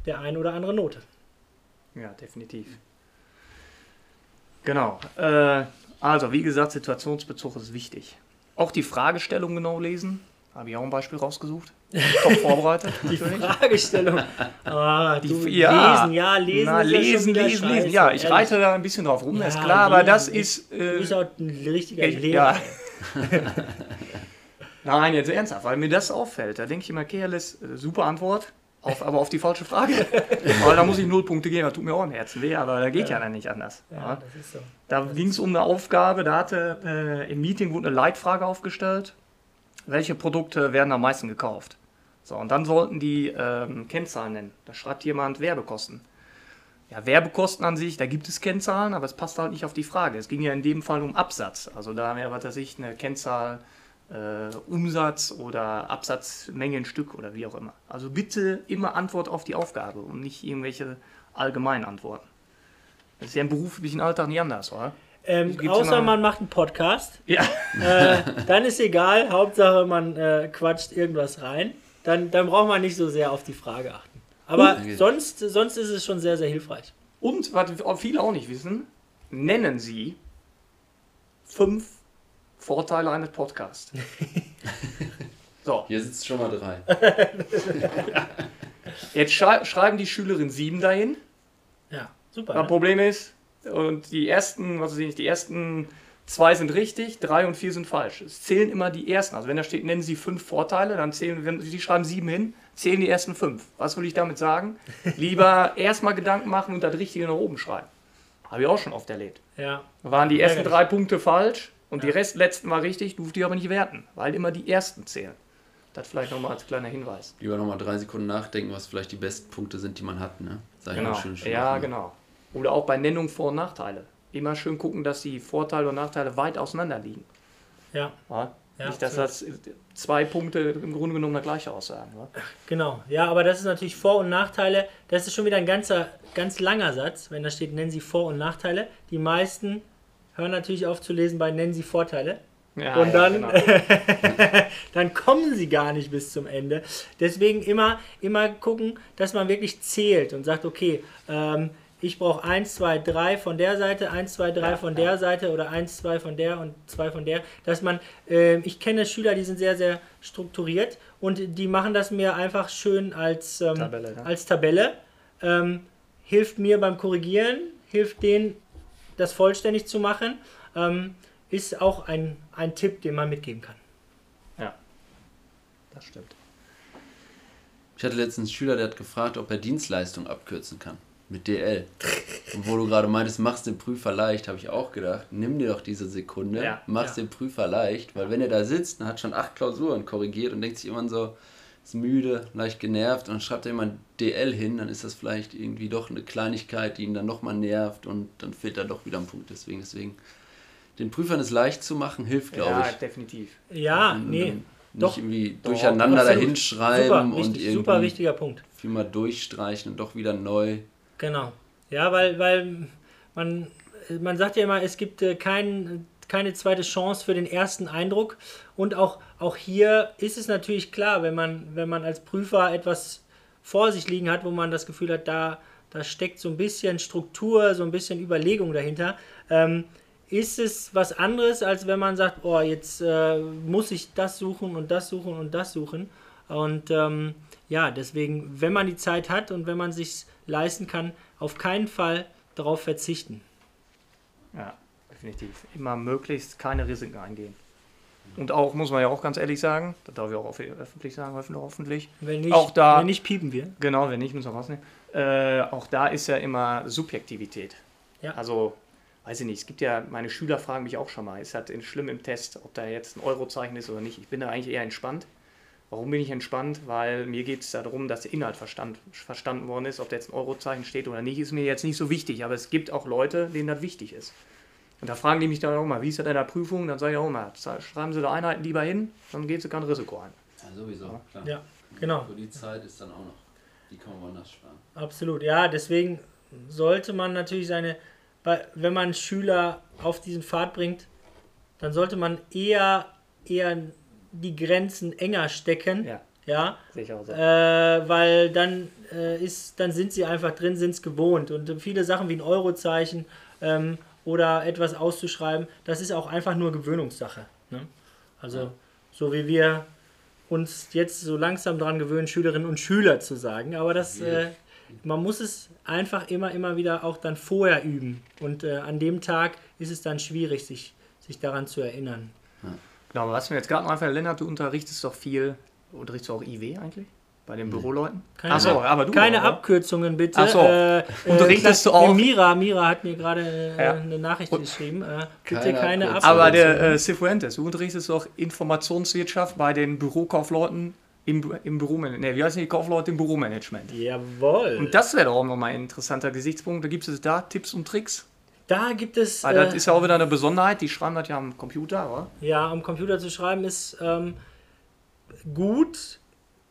C: der ein oder anderen Note.
D: Ja, definitiv. Genau. Äh, also, wie gesagt, Situationsbezug ist wichtig. Auch die Fragestellung genau lesen. Habe ich auch ein Beispiel rausgesucht. Top (laughs) vorbereitet.
C: Die. Fragestellung. Ah,
D: Die-
C: du,
D: ja.
C: lesen, ja, lesen.
D: Na,
C: ist
D: lesen, lesen,
C: scheiße,
D: lesen. Ja, ich
C: ehrlich.
D: reite da ein bisschen drauf rum, ist
C: Ja,
D: klar, aber das ist.
C: Du
D: Äh,
C: bist auch ein richtiger
D: ich-
C: Lehrer.
D: ja. (laughs) Nein, jetzt ernsthaft, weil mir das auffällt. Da denke ich immer, Kehrles, äh, super Antwort, auf, aber auf die falsche Frage. (laughs) weil da muss ich null Punkte geben, das tut mir auch im Herzen weh, aber da geht ja, dann nicht anders.
C: Ja,
D: Ja.
C: so.
D: Da ging es um eine Aufgabe, da hatte äh, im Meeting wurde eine Leitfrage aufgestellt. Welche Produkte werden am meisten gekauft? So, und dann sollten die ähm, Kennzahlen nennen. Da schreibt jemand Werbekosten. Ja, Werbekosten an sich, da gibt es Kennzahlen, aber es passt halt nicht auf die Frage. Es ging ja in dem Fall um Absatz. Also da wäre, was weiß ich, eine Kennzahl äh, Umsatz oder Absatzmenge in Stück oder wie auch immer. Also bitte immer Antwort auf die Aufgabe und nicht irgendwelche allgemeinen Antworten. Das ist ja im beruflichen Alltag nicht anders, oder?
C: Ähm, außer
D: immer-
C: man macht einen Podcast.
D: Ja.
C: Äh, dann ist egal. Hauptsache man äh, quatscht irgendwas rein. Dann, dann braucht man nicht so sehr auf die Frage achten. Aber
B: Okay.
C: sonst, sonst ist es schon sehr, sehr hilfreich.
D: Und, was viele auch nicht wissen, nennen Sie fünf Vorteile eines Podcasts. (laughs) so,
B: Hier sitzt schon mal drei. (laughs)
D: jetzt schrei schreiben die Schülerin sieben dahin.
C: Ja, super.
D: Das
C: Ne?
D: Problem ist, und die ersten, was weiß ich, die ersten zwei sind richtig, drei und vier sind falsch. Es zählen immer die ersten. Also wenn da steht, nennen Sie fünf Vorteile, dann zählen, wenn Sie schreiben sieben hin, zählen die ersten fünf. Was will ich damit sagen? (laughs) Lieber erstmal Gedanken machen und das Richtige nach oben schreiben. Habe ich auch schon oft erlebt.
C: Ja,
D: Da waren die ersten drei Punkte falsch und die Rest letzten war richtig, durfte ich aber nicht werten, weil immer die ersten zählen. Das vielleicht nochmal als kleiner Hinweis.
B: Lieber nochmal drei Sekunden nachdenken, was vielleicht die besten Punkte sind, die man hat. Ne? Sag
D: Genau.
B: schön schön
D: Ja,
B: offen.
D: genau. Oder auch bei Nennung Vor- und Nachteile. Immer schön gucken, dass die Vorteile und Nachteile weit auseinander liegen.
C: ja,
D: Ja?
C: Ja,
D: nicht, dass das zwei Punkte im Grunde genommen das gleiche aussagen. Ja?
C: genau. Ja, aber das ist natürlich Vor- und Nachteile. Das ist schon wieder ein ganzer, ganz langer Satz, wenn da steht, nennen Sie Vor- und Nachteile. Die meisten hören natürlich auf zu lesen bei nennen Sie Vorteile.
D: Ja,
C: Und
D: ja,
C: dann,
D: genau. (laughs)
C: dann kommen sie gar nicht bis zum Ende. Deswegen immer, immer gucken, dass man wirklich zählt und sagt, okay, ähm, ich brauche 1, 2, 3 von der Seite, 1, 2, 3 von der Seite oder 1, 2 von der und 2 von der. Dass man, ähm, ich kenne Schüler, die sind sehr, sehr strukturiert und die machen das mir einfach schön als ähm,
D: Tabelle, ne?
C: Als Tabelle. Ähm, hilft mir beim Korrigieren, hilft denen, das vollständig zu machen. Ähm, ist auch ein, ein Tipp, den man mitgeben kann.
D: ja, das stimmt.
B: Ich hatte letztens einen Schüler, der hat gefragt, ob er Dienstleistung abkürzen kann. Mit DL. Und wo du gerade meintest, machst den Prüfer leicht, habe ich auch gedacht, nimm dir doch diese Sekunde,
D: Ja,
B: machst
C: ja.
B: den Prüfer leicht, weil wenn er da sitzt und hat schon acht Klausuren korrigiert und denkt sich immer so, ist müde, leicht genervt und dann schreibt er jemand DL hin, dann ist das vielleicht irgendwie doch eine Kleinigkeit, die ihn dann nochmal nervt und dann fehlt da doch wieder ein Punkt. Deswegen, deswegen, den Prüfern es lich zu machen, hilft, glaube
D: ja,
B: ich.
D: definitiv.
C: Ja,
B: Und
C: nee.
B: dann
C: Doch.
B: Nicht irgendwie
D: Doch,
B: durcheinander dahinschreiben
C: Super,
B: und
C: wichtig,
B: irgendwie
C: super wichtiger Punkt.
B: viel mal durchstreichen und doch wieder neu.
C: Genau. Ja, weil, weil man, man sagt ja immer, es gibt äh, kein, keine zweite Chance für den ersten Eindruck. Und auch, auch hier ist es natürlich klar, wenn man, wenn man als Prüfer etwas vor sich liegen hat, wo man das Gefühl hat, da, da steckt so ein bisschen Struktur, so ein bisschen Überlegung dahinter, ähm, ist es was anderes, als wenn man sagt, oh, jetzt äh, muss ich das suchen und das suchen und das suchen. Und ähm, ja, deswegen, wenn man die Zeit hat und wenn man sich leisten kann, auf keinen Fall darauf verzichten.
D: Ja, definitiv. Immer möglichst keine Risiken eingehen. Und auch, muss man ja auch ganz ehrlich sagen, das darf ich auch öffentlich sagen, hoffentlich.
C: Wenn nicht,
D: Auch da-
C: wenn nicht piepen wir.
D: Genau, wenn nicht, müssen wir rausnehmen. Äh, auch da ist ja immer Subjektivität.
C: Ja.
D: Also, weiß ich nicht, es gibt ja, meine Schüler fragen mich auch schon mal, ist das schlimm im Test, ob da jetzt ein Eurozeichen ist oder nicht. Ich bin da eigentlich eher entspannt. Warum bin ich entspannt? Weil mir geht es darum, dass der Inhalt verstand, verstanden worden ist. Ob da jetzt ein Eurozeichen steht oder nicht, ist mir jetzt nicht so wichtig. Aber es gibt auch Leute, denen das wichtig ist. Und da fragen die mich dann auch mal, wie ist das in der Prüfung? Dann sage ich auch mal, schreiben Sie da Einheiten lieber hin, dann geht Sie kein Risiko ein.
B: Ja, sowieso, klar.
C: Ja, genau.
B: Für die Zeit ist dann auch noch, die kann man woanders sparen.
C: Absolut. Ja, deswegen sollte man natürlich seine, wenn man Schüler auf diesen Pfad bringt, dann sollte man eher, eher die Grenzen enger stecken.
D: Ja,
C: Ja,
D: auch so.
C: äh, weil dann äh, ist, dann sind sie einfach drin, sind es gewohnt. Und viele Sachen wie ein Eurozeichen ähm, oder etwas auszuschreiben, das ist auch einfach nur Gewöhnungssache. Ne? Also so wie wir uns jetzt so langsam dran gewöhnen, Schülerinnen und Schüler zu sagen. Aber das, äh, man muss es einfach immer, immer wieder auch dann vorher üben. Und äh, an dem Tag ist es dann schwierig, sich, sich daran zu erinnern.
D: Genau, aber was mir jetzt gerade noch einfällt, Lennart, du unterrichtest doch viel, unterrichtest du auch IW eigentlich? Bei den Büroleuten?
C: Keine,
D: Ach so, aber du
C: keine
D: auch?
C: Abkürzungen bitte.
D: Ach so.
C: Äh,
D: Unterrichtest
C: äh,
D: du auch?
C: Mira, Mira hat mir gerade äh,
D: Ja.
C: eine Nachricht geschrieben. Äh, bitte
B: Keine
C: keine
B: Abkürzungen.
D: Aber der äh, Cifuentes, du unterrichtest doch Informationswirtschaft bei den Bürokaufleuten im, im Büromanagement. Ne, wie heißen die Kaufleute im Büromanagement?
C: Jawohl.
D: Und das wäre doch auch nochmal ein interessanter Gesichtspunkt. Da gibt es da Tipps und Tricks.
C: da gibt es.
D: Weil das
C: äh,
D: ist ja auch wieder eine Besonderheit. Die schreiben das ja am Computer, oder?
C: Ja, am Computer zu schreiben ist ähm, gut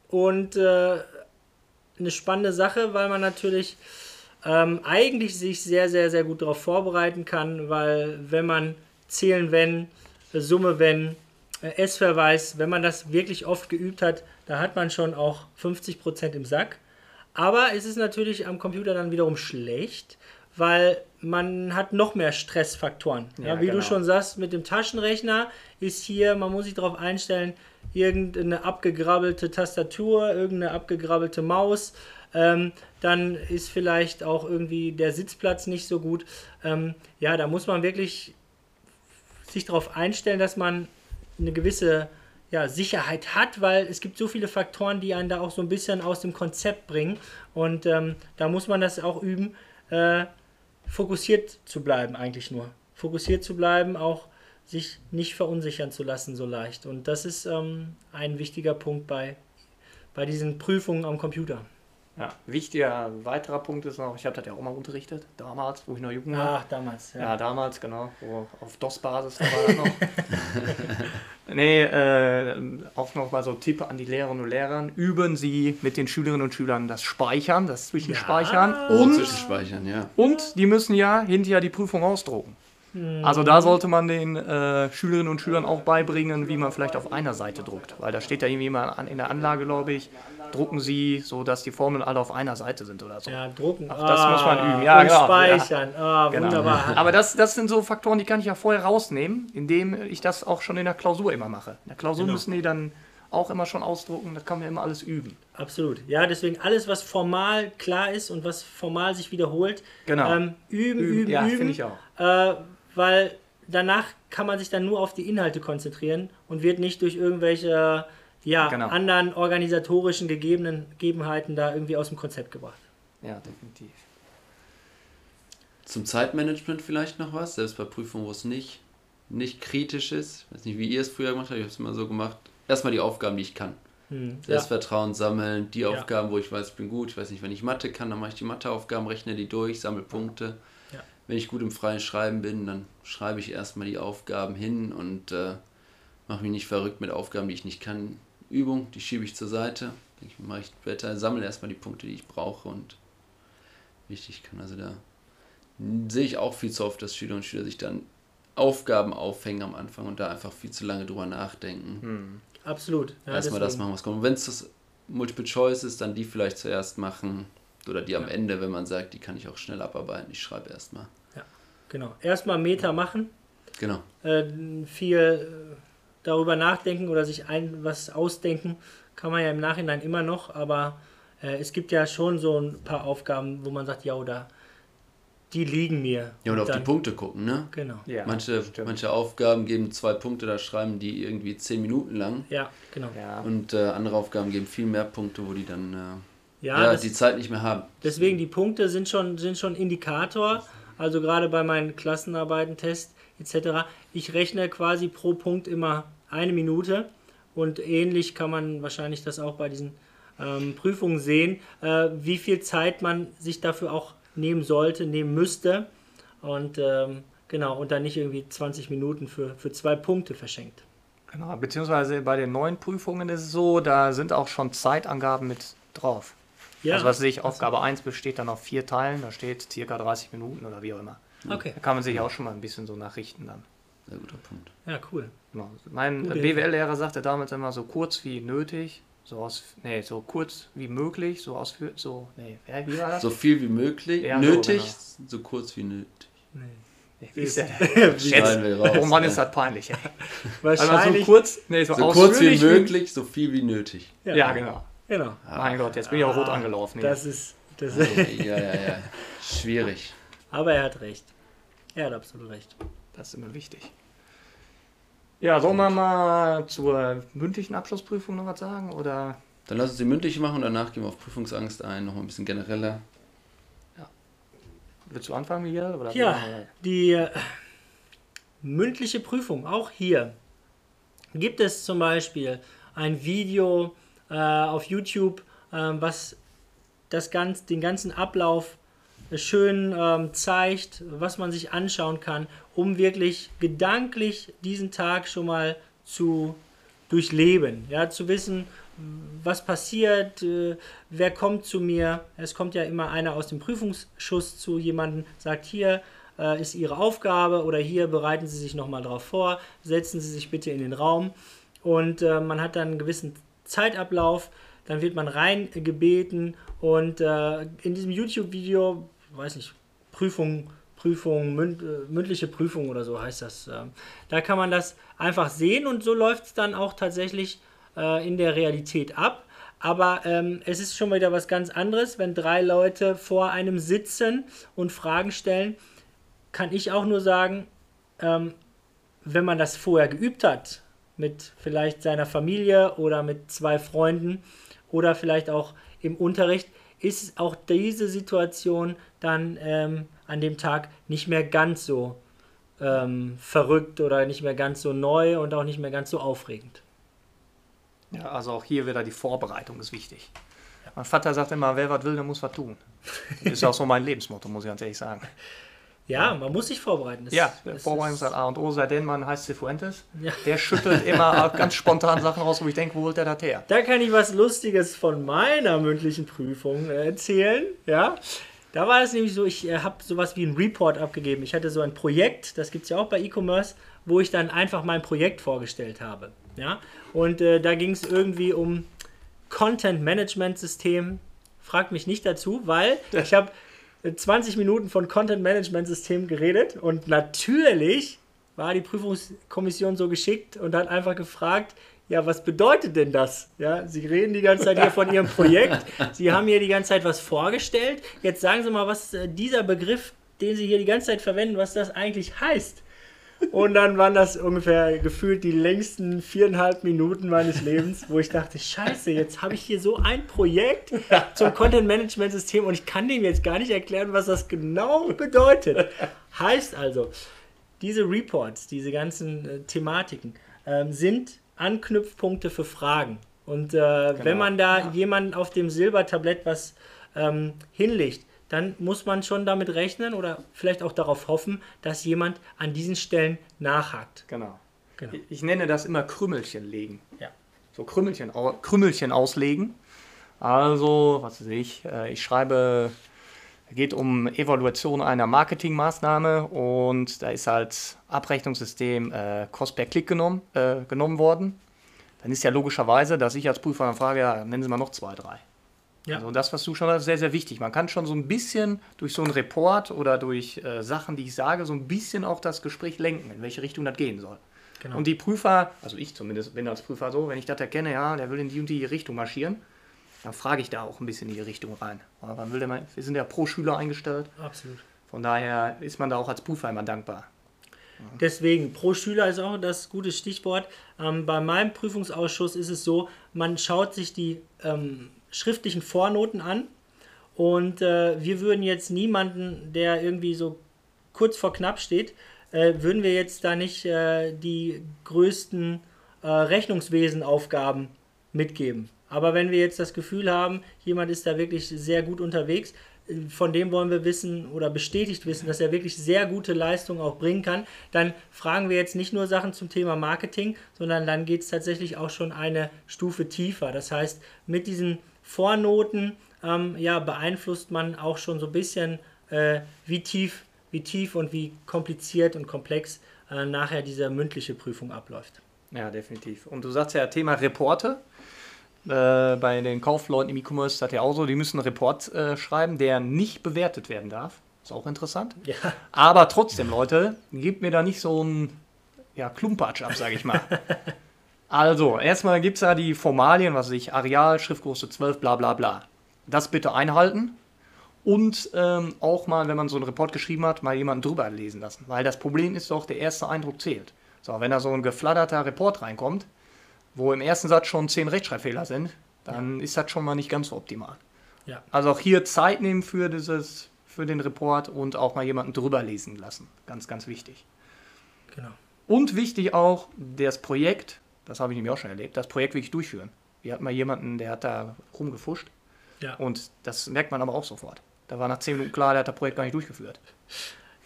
C: und äh, eine spannende Sache, weil man natürlich ähm, eigentlich sich sehr, sehr, sehr gut darauf vorbereiten kann, weil wenn man zählen, wenn, Summe, wenn, äh, S-Verweis, wenn man das wirklich oft geübt hat, da hat man schon auch 50% im Sack. Aber es ist natürlich am Computer dann wiederum schlecht, weil man hat noch mehr Stressfaktoren. Ja,
D: Ja,
C: wie
D: genau.
C: du schon sagst, mit dem Taschenrechner ist hier, man muss sich darauf einstellen, irgendeine abgegrabbelte Tastatur, irgendeine abgegrabbelte Maus. Ähm, dann ist vielleicht auch irgendwie der Sitzplatz nicht so gut. Ähm, ja, da muss man wirklich sich darauf einstellen, dass man eine gewisse ja, Sicherheit hat, weil es gibt so viele Faktoren, die einen da auch so ein bisschen aus dem Konzept bringen. Und ähm, da muss man das auch üben, äh, fokussiert zu bleiben, eigentlich nur. Fokussiert zu bleiben, auch sich nicht verunsichern zu lassen so leicht. Und das ist ähm, ein wichtiger Punkt bei, bei diesen Prüfungen am Computer.
D: Ja, wichtiger weiterer Punkt ist noch, ich habe das ja auch mal unterrichtet, damals, wo ich noch jung war.
C: Ach, damals.
D: Ja, damals, genau. Wo auf DOS-Basis war das noch. (laughs) nee, äh, auch noch mal so Tipp an die Lehrerinnen und Lehrer. Üben Sie mit den Schülerinnen und Schülern das Speichern, das Zwischenspeichern.
B: Oh,
D: Und,
B: Zwischenspeichern, ja.
D: und die müssen ja hinterher die Prüfung ausdrucken. Also da sollte man den äh, Schülerinnen und Schülern auch beibringen, wie man vielleicht auf einer Seite druckt. Weil da steht da irgendwie mal an, in der Anlage, glaube ich, drucken Sie, so dass die Formeln alle auf einer Seite sind oder so.
C: Ja, drucken.
D: Ach, das muss man üben. Ja,
C: und
D: genau.
C: speichern. Ah,
D: Genau.
C: wunderbar. (laughs)
D: Aber das, das sind so Faktoren, die kann ich ja vorher rausnehmen, indem ich das auch schon in der Klausur immer mache. In der Klausur
C: Genau.
D: müssen die dann auch immer schon ausdrucken, das kann man immer alles üben.
C: Absolut. Ja, deswegen alles, was formal klar ist und was formal sich wiederholt,
D: Genau.
C: ähm, üben,
D: Üben,
C: üben,
D: ja, finde ich auch.
C: Äh, weil danach kann man sich dann nur auf die Inhalte konzentrieren und wird nicht durch irgendwelche ja,
D: Genau.
C: anderen organisatorischen Gegebenen, Gegebenheiten da irgendwie aus dem Konzept gebracht.
D: Ja, definitiv.
B: Zum Zeitmanagement vielleicht noch was, selbst bei Prüfungen, wo es nicht, nicht kritisch ist. Ich weiß nicht, wie ihr es früher gemacht habt, ich habe es immer so gemacht. Erstmal die Aufgaben, die ich kann.
C: Hm. Ja.
B: Selbstvertrauen sammeln, die
C: Ja.
B: Aufgaben, wo ich weiß, ich bin gut. Ich weiß nicht, wenn ich Mathe kann, dann mache ich die Matheaufgaben, rechne die durch, sammle Punkte. Wenn ich gut im freien Schreiben bin, dann schreibe ich erstmal die Aufgaben hin und äh, mache mich nicht verrückt mit Aufgaben, die ich nicht kann. Übung, die schiebe ich zur Seite. Denke Ich mache ich später, sammle erstmal die Punkte, die ich brauche und wichtig kann. Also da sehe ich auch viel zu oft, dass Schüler und Schüler sich dann Aufgaben aufhängen am Anfang und da einfach viel zu lange drüber nachdenken.
D: Hm.
C: Absolut. Ja,
B: Erstmal das machen, was kommt. Und wenn es das Multiple Choice ist, dann die vielleicht zuerst machen. Oder die am
C: Ja.
B: Ende, wenn man sagt, die kann ich auch schnell abarbeiten. Ich schreibe erstmal.
C: Genau. Erstmal Meta machen,
B: Genau.
C: äh, viel darüber nachdenken oder sich ein was ausdenken, kann man ja im Nachhinein immer noch, aber äh, es gibt ja schon so ein paar Aufgaben, wo man sagt, ja, oder die liegen mir.
B: Ja, und auf die
C: dann-
B: Punkte gucken, ne?
C: Genau.
D: Ja,
B: manche, manche Aufgaben geben zwei Punkte, da schreiben die irgendwie zehn Minuten lang.
C: Ja, genau.
D: Ja.
B: Und äh, andere Aufgaben geben viel mehr Punkte, wo die dann äh,
C: Ja,
B: ja,
C: das,
B: die Zeit nicht mehr haben.
C: deswegen die Punkte sind schon, sind schon Indikator. Also gerade bei meinen Klassenarbeiten, Test etc. Ich rechne quasi pro Punkt immer eine Minute und ähnlich kann man wahrscheinlich das auch bei diesen ähm, Prüfungen sehen, äh, wie viel Zeit man sich dafür auch nehmen sollte, nehmen müsste und ähm, genau und dann nicht irgendwie 20 Minuten für, für zwei Punkte verschenkt.
D: Genau, beziehungsweise bei den neuen Prüfungen ist es so, da sind auch schon Zeitangaben mit drauf.
C: Ja,
D: Also was weiß ich, Aufgabe 1 besteht dann auf vier Teilen, da steht circa 30 Minuten oder wie auch immer.
C: okay,
D: Da kann man sich auch schon mal ein bisschen so nachrichten dann.
B: Sehr guter Punkt.
C: ja cool.
D: Genau. Mein BWL-Lehrer sagte damals immer so kurz wie nötig, so aus, nee, so kurz wie möglich, so ausführ, so, nee, ja, wie war das?
B: So viel wie möglich,
D: Ja, so,
B: nötig,
D: genau.
B: so kurz wie nötig.
D: Nee, wie ist der?
B: Schneiden wir raus.
D: Oh Mann,
B: ja.
D: ist das peinlich. Ey. (laughs) Also so
C: Wahrscheinlich.
D: kurz, nee, so,
B: So kurz wie möglich, so viel wie nötig.
D: Ja, genau.
C: Genau.
D: Mein Gott, jetzt bin ich auch rot angelaufen. hier.
C: Das ist. Das (laughs)
B: Ja, ja, ja. Schwierig.
C: Aber er hat recht. Er hat absolut recht.
D: Das ist immer wichtig. Ja, sollen wir mal zur mündlichen Abschlussprüfung noch was sagen? Oder?
B: Dann lass uns die mündliche machen und danach gehen wir auf Prüfungsangst ein, nochmal ein bisschen genereller.
D: Willst du anfangen, Miguel? Oder
C: Ja, die äh, mündliche Prüfung, auch hier, gibt es zum Beispiel ein Video äh, auf YouTube, ähm, was das ganz, den ganzen Ablauf schön ähm, zeigt, was man sich anschauen kann, um wirklich gedanklich diesen Tag schon mal zu durchleben. Ja, zu wissen, was passiert, äh, wer kommt zu mir. Es kommt ja immer einer aus dem Prüfungsschuss zu jemandem, sagt hier äh, ist Ihre Aufgabe oder hier bereiten Sie sich nochmal drauf vor, setzen Sie sich bitte in den Raum und äh, man hat dann einen gewissen Zeitablauf, dann wird man reingebeten und äh, in diesem YouTube-Video, weiß nicht, Prüfung, Prüfung, münd, äh, mündliche Prüfung oder so heißt das. Ähm, da kann man das einfach sehen und so läuft es dann auch tatsächlich äh, in der Realität ab. Aber ähm, es ist schon wieder was ganz anderes, wenn drei Leute vor einem sitzen und Fragen stellen. Kann ich auch nur sagen, ähm, wenn man das vorher geübt hat, mit vielleicht seiner Familie oder mit zwei Freunden oder vielleicht auch im Unterricht, ist auch diese Situation dann ähm, an dem Tag nicht mehr ganz so ähm, verrückt oder nicht mehr ganz so neu und auch nicht mehr ganz so aufregend.
D: Ja, also auch hier wieder die Vorbereitung ist wichtig. Mein Vater sagt immer, wer was will, der muss was tun. Das ist auch so mein Lebensmotto, muss ich ganz ehrlich sagen. (laughs)
C: Ja, man muss sich vorbereiten. Das,
D: ja, Vorbereitung ist A und O, seitdem man heißt Cifuentes. Ja. Der schüttelt immer (laughs) ganz spontan Sachen raus, wo ich denke, wo holt der das her?
C: Da kann ich was Lustiges von meiner mündlichen Prüfung äh, erzählen. Ja, da war es nämlich so, ich äh, habe sowas wie einen Report abgegeben. Ich hatte so ein Projekt, das gibt es ja auch bei E-Commerce, wo ich dann einfach mein Projekt vorgestellt habe. Ja, und äh, da ging es irgendwie um Content Management System. Fragt mich nicht dazu, weil (laughs) ich habe 20 Minuten von Content Management System geredet und natürlich war die Prüfungskommission so geschickt und hat einfach gefragt, ja, was bedeutet denn das? Ja, Sie reden die ganze Zeit hier von Ihrem Projekt, (laughs) Sie haben hier die ganze Zeit was vorgestellt. Jetzt sagen Sie mal, was äh, dieser Begriff, den Sie hier die ganze Zeit verwenden, was das eigentlich heißt. Und dann waren das ungefähr gefühlt die längsten viereinhalb Minuten meines Lebens, wo ich dachte, scheiße, jetzt habe ich hier so ein Projekt zum Content-Management-System und ich kann dem jetzt gar nicht erklären, was das genau bedeutet. Heißt also, diese Reports, diese ganzen äh, Thematiken ähm, sind Anknüpfpunkte für Fragen. Und äh, genau. wenn man da ja. jemanden auf dem Silbertablett was ähm, hinlegt, dann muss man schon damit rechnen oder vielleicht auch darauf hoffen, dass jemand an diesen Stellen nachhakt.
D: Genau. genau. Ich nenne das immer Krümmelchen legen. Ja. So Krümmelchen, Krümmelchen auslegen. Also, was weiß ich, äh, ich schreibe, es geht um Evaluation einer Marketingmaßnahme und da ist als Abrechnungssystem äh, Cost per Klick genommen, äh, genommen worden. Dann ist ja logischerweise, dass ich als Prüfer dann frage, ja, nennen Sie mal noch zwei, drei. Ja. Also das, was du schon hast, ist sehr, sehr wichtig. Man kann schon so ein bisschen durch so einen Report oder durch äh, Sachen, die ich sage, so ein bisschen auch das Gespräch lenken, in welche Richtung das gehen soll. Genau. Und die Prüfer, also ich zumindest bin als Prüfer so, wenn ich das erkenne, ja, der will in die und die Richtung marschieren, dann frage ich da auch ein bisschen in die Richtung rein. Aber man will mal, wir sind ja pro Schüler eingestellt.
C: Absolut.
D: Von daher ist man da auch als Prüfer immer dankbar.
C: Deswegen, pro Schüler ist auch das gute Stichwort. Ähm, bei meinem Prüfungsausschuss ist es so, man schaut sich die ähm, schriftlichen Vornoten an. Und äh, wir würden jetzt niemanden, der irgendwie so kurz vor knapp steht, äh, würden wir jetzt da nicht äh, die größten äh, Rechnungswesenaufgaben mitgeben. Aber wenn wir jetzt das Gefühl haben, jemand ist da wirklich sehr gut unterwegs, von dem wollen wir wissen oder bestätigt wissen, dass er wirklich sehr gute Leistungen auch bringen kann, dann fragen wir jetzt nicht nur Sachen zum Thema Marketing, sondern dann geht es tatsächlich auch schon eine Stufe tiefer. Das heißt, mit diesen Vornoten ähm, ja, beeinflusst man auch schon so ein bisschen, äh, wie, tief, wie tief und wie kompliziert und komplex äh, nachher diese mündliche Prüfung abläuft.
D: Ja, definitiv. Und du sagst ja Thema Reporte. Äh, bei den Kaufleuten im E-Commerce ist das ja auch so, die müssen einen Report äh, schreiben, der nicht bewertet werden darf. Ist auch interessant. Ja. Aber trotzdem, Leute, gebt mir da nicht so einen ja, Klumpatsch ab, sage ich mal. (laughs) Also, erstmal gibt es ja die Formalien, was weiß ich, Areal, Schriftgröße 12, bla bla bla. Das bitte einhalten. Und ähm, auch mal, wenn man so einen Report geschrieben hat, mal jemanden drüber lesen lassen. Weil das Problem ist doch, der erste Eindruck zählt. So, wenn da so ein gefladderter Report reinkommt, wo im ersten Satz schon zehn Rechtschreibfehler sind, dann ja. ist das schon mal nicht ganz so optimal. Ja. Also auch hier Zeit nehmen für, dieses, für den Report und auch mal jemanden drüber lesen lassen. Ganz, ganz wichtig. Genau. Und wichtig auch, das Projekt das habe ich nämlich auch schon erlebt. Das Projekt wirklich durchführen. Wir hatten mal jemanden, der hat da rumgefuscht. Ja. Und das merkt man aber auch sofort. Da war nach zehn Minuten klar, der hat das Projekt gar nicht durchgeführt.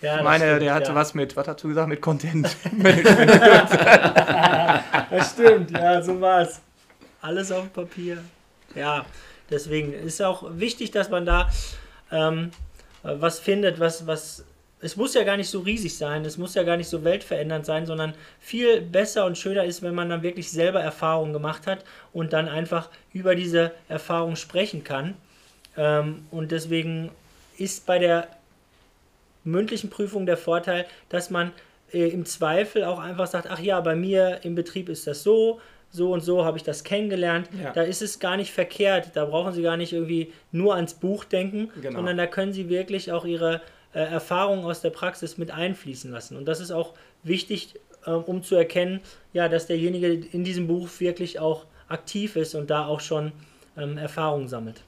D: Ja, ich meine, stimmt, der hatte ja. was mit, was hast du gesagt, mit Content (laughs) Management. (laughs)
C: das stimmt, ja, so war es. Alles auf Papier. Ja, deswegen ist auch wichtig, dass man da ähm, was findet, was, was. Es muss ja gar nicht so riesig sein, es muss ja gar nicht so weltverändernd sein, sondern viel besser und schöner ist, wenn man dann wirklich selber Erfahrungen gemacht hat und dann einfach über diese Erfahrung sprechen kann. Ähm, und deswegen ist bei der mündlichen Prüfung der Vorteil, dass man äh, im Zweifel auch einfach sagt, ach ja, bei mir im Betrieb ist das so, so und so habe ich das kennengelernt.
D: Ja.
C: Da ist es gar nicht verkehrt. Da brauchen Sie gar nicht irgendwie nur ans Buch denken,
D: Genau.
C: sondern da können Sie wirklich auch Ihre äh, Erfahrungen aus der Praxis mit einfließen lassen. Und das ist auch wichtig, äh, um zu erkennen, ja, dass derjenige in diesem Buch wirklich auch aktiv ist und da auch schon ähm, Erfahrungen sammelt.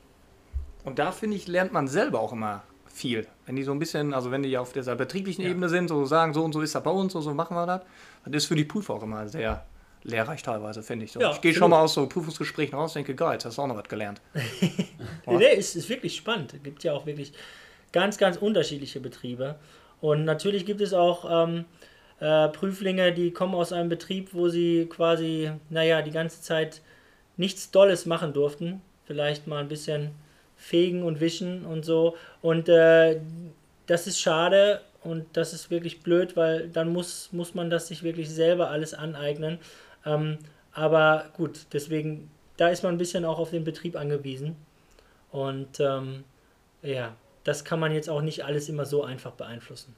D: Und da finde ich, lernt man selber auch immer viel. Wenn die so ein bisschen, also wenn die auf dieser betrieblichen
C: Ja.
D: Ebene sind, so sagen, so und so ist das bei uns, so, so machen wir das, das ist für die Prüfer auch immer sehr lehrreich teilweise, finde ich. So.
C: Ja,
D: ich gehe schon mal aus so Prüfungsgesprächen raus, denke, geil, jetzt hast du auch noch was gelernt. (laughs)
C: Nee, nee, ist, ist wirklich spannend. Es gibt ja auch wirklich ganz, ganz unterschiedliche Betriebe. Und natürlich gibt es auch ähm, äh, Prüflinge, die kommen aus einem Betrieb, wo sie quasi, naja, die ganze Zeit nichts Dolles machen durften. Vielleicht mal ein bisschen fegen und wischen und so. Und äh, das ist schade und das ist wirklich blöd, weil dann muss, muss man das sich wirklich selber alles aneignen. Ähm, aber gut, deswegen, da ist man ein bisschen auch auf den Betrieb angewiesen. Und ähm, ja, das kann man jetzt auch nicht alles immer so einfach beeinflussen.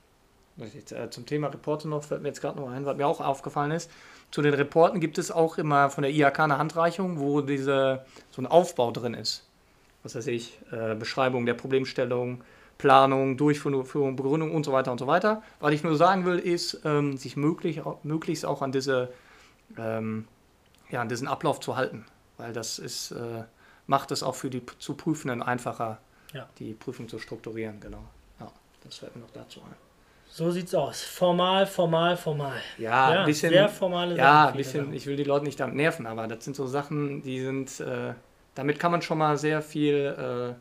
D: Äh, zum Thema Reporte noch, fällt mir jetzt gerade noch ein, was mir auch aufgefallen ist. Zu den Reporten gibt es auch immer von der IHK eine Handreichung, wo diese, so ein Aufbau drin ist. Was weiß ich, äh, Beschreibung der Problemstellung, Planung, Durchführung, Begründung und so weiter und so weiter. Was ich nur sagen will, ist, ähm, sich möglich, möglichst auch an, diese, ähm, ja, an diesen Ablauf zu halten. Weil das ist, äh, macht es auch für die zu Prüfenden einfacher,
C: Ja.
D: die Prüfung zu strukturieren. Genau. Ja, das fällt mir noch dazu ein.
C: So sieht's aus. Formal, formal, formal.
D: Ja, ein bisschen.
C: sehr formale
D: Ja, ein bisschen,
C: Sachen.
D: ich will die Leute nicht damit nerven, aber das sind so Sachen, die sind, äh, damit kann man schon mal sehr viel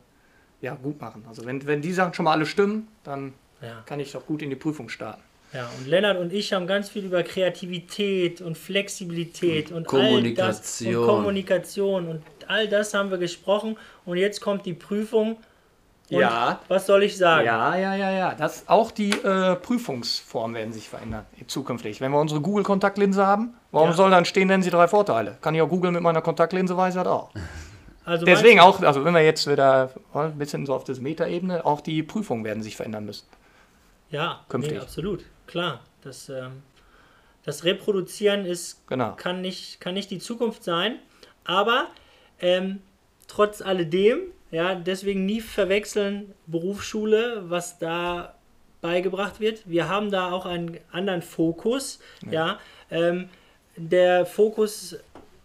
D: äh, ja, gut machen. Also wenn, wenn die Sachen schon mal alle stimmen, dann
C: Ja.
D: kann ich doch gut in die Prüfung starten.
C: ja, und Lennart und ich haben ganz viel über Kreativität und Flexibilität und,
B: Kommunikation.
C: all das und Kommunikation und all das haben wir gesprochen und jetzt kommt die Prüfung. Und
D: Ja.
C: was soll ich sagen?
D: Ja, ja, ja, ja. Das, auch die äh, Prüfungsformen werden sich verändern zukünftig. Wenn wir unsere Google-Kontaktlinse haben, warum
C: Ja.
D: soll dann stehen, nennen Sie drei Vorteile? Kann ich auch googeln mit meiner Kontaktlinse, weiß das auch.
C: Also
D: Deswegen auch, also wenn wir jetzt wieder oh, ein bisschen so auf das Metaebene, auch die Prüfungen werden sich verändern müssen.
C: ja,
D: künftig.
C: Nee, absolut, klar. Das, ähm, das Reproduzieren ist
D: Genau.
C: kann nicht, kann nicht die Zukunft sein. Aber ähm, trotz alledem, ja, deswegen nie verwechseln Berufsschule, was da beigebracht wird. Wir haben da auch einen anderen Fokus. Ja, ähm, der Fokus,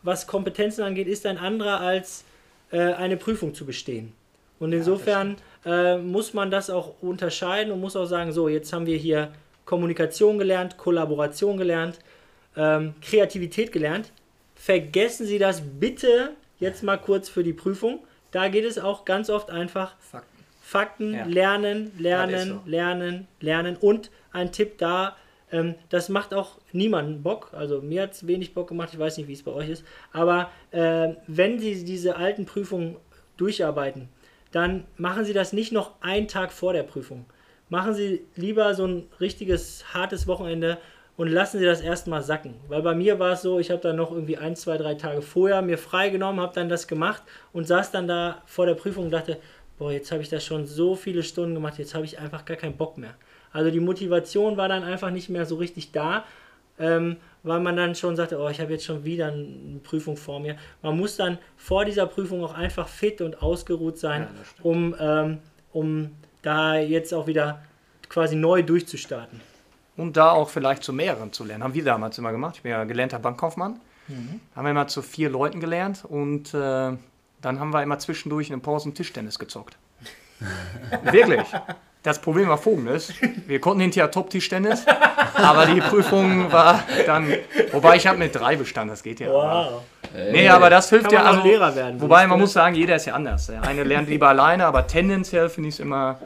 C: was Kompetenzen angeht, ist ein anderer als äh, eine Prüfung zu bestehen. Und insofern äh, muss man das auch unterscheiden und muss auch sagen, so, jetzt haben wir hier Kommunikation gelernt, Kollaboration gelernt, ähm, Kreativität gelernt. Vergessen Sie das bitte jetzt mal kurz für die Prüfung. Da geht es auch ganz oft einfach
D: Fakten.
C: Fakten,
D: Ja.
C: lernen, lernen,
D: so.
C: lernen, lernen. Und ein Tipp da, ähm, das macht auch niemanden Bock. Also mir hat es wenig Bock gemacht, ich weiß nicht, wie es bei euch ist. Aber äh, wenn Sie diese alten Prüfungen durcharbeiten, dann machen Sie das nicht noch einen Tag vor der Prüfung. Machen Sie lieber so ein richtiges, hartes Wochenende und lassen Sie das erstmal sacken. Weil bei mir war es so, ich habe dann noch irgendwie ein, zwei, drei Tage vorher mir freigenommen, habe dann das gemacht und saß dann da vor der Prüfung und dachte, boah, jetzt habe ich das schon so viele Stunden gemacht, jetzt habe ich einfach gar keinen Bock mehr. Also die Motivation war dann einfach nicht mehr so richtig da, ähm, weil man dann schon sagte, oh, ich habe jetzt schon wieder eine Prüfung vor mir. Man muss dann vor dieser Prüfung auch einfach fit und ausgeruht sein,
D: Ja,
C: um, ähm, um da jetzt auch wieder quasi neu durchzustarten.
D: Und da auch vielleicht zu mehreren zu lernen. Haben wir damals immer gemacht. Ich bin ja gelernter Bankkaufmann. Haben wir immer zu vier Leuten gelernt und äh, dann haben wir immer zwischendurch in den Pausen Tischtennis gezockt. (laughs) Wirklich. Das Problem war folgendes. Wir konnten hinterher Top-Tischtennis, aber die Prüfung war dann, wobei ich habe mit drei bestanden, das geht ja.
C: Wow.
D: nee, aber das hilft ja.
C: auch
D: Also,
C: Lehrer werden,
D: wobei man muss sagen, jeder ist ja anders. Der eine lernt lieber alleine, aber tendenziell finde ich es immer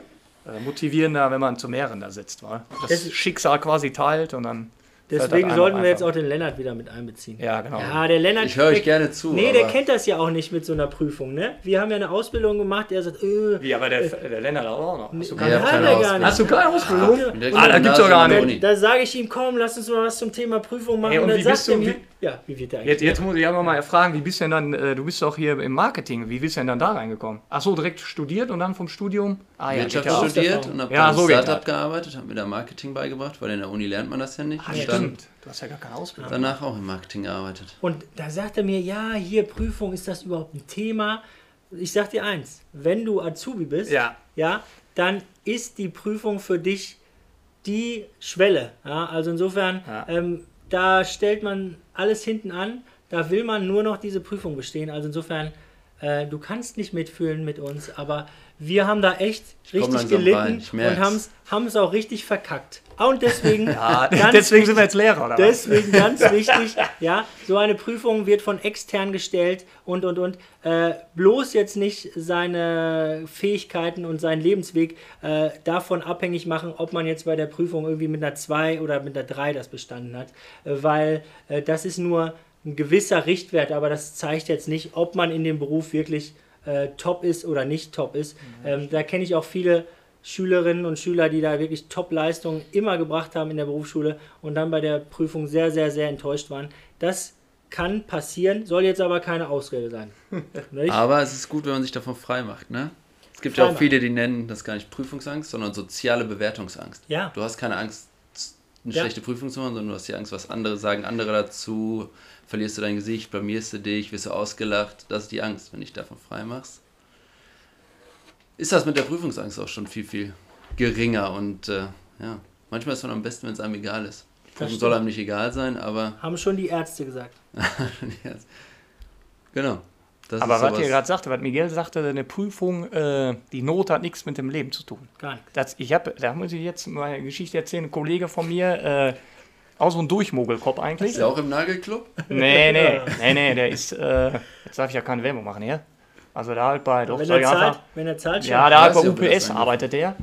D: motivierender, wenn man zu mehreren da sitzt. Wa? Das
C: Es-
D: Schicksal quasi teilt und dann
C: Deswegen sollten wir jetzt auch den Lennart wieder mit einbeziehen.
D: Ja, genau.
C: Ja, der Lennart.
B: Ich höre euch gerne zu.
C: Nee, der kennt das ja auch nicht mit so einer Prüfung, ne? Wir haben ja eine Ausbildung gemacht, der sagt, äh,
D: Wie, aber der, der Lennart auch noch. Hast du keine
B: hab keine
C: gar
B: Ausbildung.
C: nicht.
D: Hast du keine Ausbildung?
B: Bin direkt
D: Ah,
B: vom
D: da gibt's doch gar nicht.
B: Uni.
C: da sage ich ihm, komm, lass uns mal was zum Thema Prüfung machen.
D: Ey, und
C: und dann
D: wie
C: sagt
D: bist
C: er
D: du-
C: mir,
D: wie-
C: ja, wie wird der eigentlich?
D: Jetzt, jetzt muss ich aber mal fragen, wie bist denn dann, äh, du bist doch hier im Marketing, wie bist du denn dann da reingekommen? Ach so, direkt studiert und dann vom Studium? Ah
B: Wirtschaft
D: ja auch.
B: studiert und habe
D: Ja,
B: dann
D: so
B: Startup gearbeitet, habe mir da Marketing beigebracht, weil in der Uni lernt man das ja nicht.
D: Ah, stimmt. Du hast ja gar keine Ausbildung.
B: dann danach auch im Marketing gearbeitet.
C: Und da sagt er mir, ja, hier Prüfung, ist das überhaupt ein Thema? Ich sag dir eins, wenn du Azubi bist,
D: Ja.
C: ja, dann ist die Prüfung für dich die Schwelle. Ja? Also insofern,
D: Ja.
C: ähm, da stellt man alles hinten an, da will man nur noch diese Prüfung bestehen. Also insofern, äh, du kannst nicht mitfühlen mit uns, aber wir haben da echt richtig gelitten und haben es auch richtig verkackt. Ah, Und deswegen, (laughs) ganz (laughs)
D: deswegen sind wir jetzt Lehrer, oder? was?
C: Deswegen ganz (laughs) wichtig, ja, so eine Prüfung wird von extern gestellt und und und. Äh, bloß jetzt nicht seine Fähigkeiten und seinen Lebensweg äh, davon abhängig machen, ob man jetzt bei der Prüfung irgendwie mit einer 2 oder mit einer 3 das bestanden hat. Äh, weil äh, das ist nur ein gewisser Richtwert, aber das zeigt jetzt nicht, ob man in dem Beruf wirklich äh, top ist oder nicht top ist. Ähm, da kenne ich auch viele Schülerinnen und Schüler, die da wirklich Top-Leistungen immer gebracht haben in der Berufsschule und dann bei der Prüfung sehr, sehr, sehr enttäuscht waren. Das kann passieren, soll jetzt aber keine Ausrede sein. (laughs)
B: Aber es ist gut, wenn man sich davon frei macht, ne? Es gibt ja
C: Frei
B: auch
C: machen.
B: viele, die nennen das gar nicht Prüfungsangst, sondern soziale Bewertungsangst.
C: Ja.
B: Du hast keine Angst, eine
C: Ja.
B: schlechte Prüfung zu machen, sondern du hast die Angst, was andere sagen, andere dazu, verlierst du dein Gesicht, blamierst du dich, wirst du ausgelacht. Das ist die Angst, wenn du dich davon frei machst. Ist das mit der Prüfungsangst auch schon viel, viel geringer und äh, ja, manchmal ist man am besten, wenn es einem egal ist. Prüfung soll einem nicht egal sein, aber (laughs)
C: Haben schon die Ärzte gesagt. (laughs)
B: genau. Das
D: Aber
B: ist
D: was ihr gerade sagte, was Miguel sagte, eine Prüfung, äh, die Not hat nichts mit dem Leben zu tun.
C: Gar nichts.
D: Das, ich habe, da muss ich jetzt mal eine Geschichte erzählen, ein Kollege von mir, äh, auch so ein Durchmogelkopf eigentlich.
B: Ist der auch im Nagelclub?
D: Nee, nee, (laughs) nee, nee, der ist, äh, jetzt darf ich ja keine Werbung machen hier. Also da halt bei, doch,
C: Wenn er
D: ich einfach-
C: zahlt, wenn er zahlt, schon.
D: Ja, da halt bei UPS arbeitet der.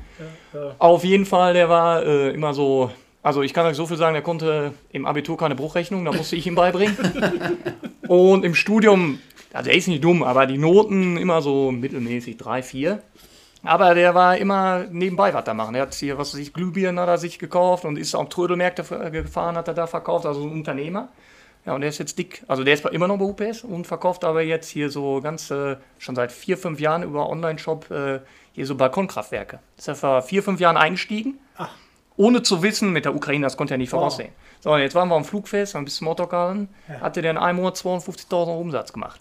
C: ja.
D: Auf jeden Fall, der war äh, immer so, also ich kann euch so viel sagen, der konnte im Abitur keine Bruchrechnung, da musste ich ihm beibringen. (laughs) Und im Studium, also er ist nicht dumm, aber die Noten immer so mittelmäßig, drei, vier. Aber der war immer nebenbei was da machen. Er hat hier, was weiß ich, Glühbirnen hat er sich gekauft und ist auch Trödelmärkte f- gefahren, hat er da verkauft, also ein Unternehmer. Ja, und der ist jetzt dick, also der ist immer noch bei UPS und verkauft aber jetzt hier so ganz, äh, schon seit vier, fünf Jahren über Online-Shop äh, hier so Balkonkraftwerke. Ist er vor vier, fünf Jahren eingestiegen, ohne zu wissen, mit der Ukraine, das konnte er nicht voraussehen. So, und jetzt waren wir am Flugfest, haben ein bisschen Smalltalk gehalten, hatte der in einem Monat 250.000 Euro Umsatz gemacht.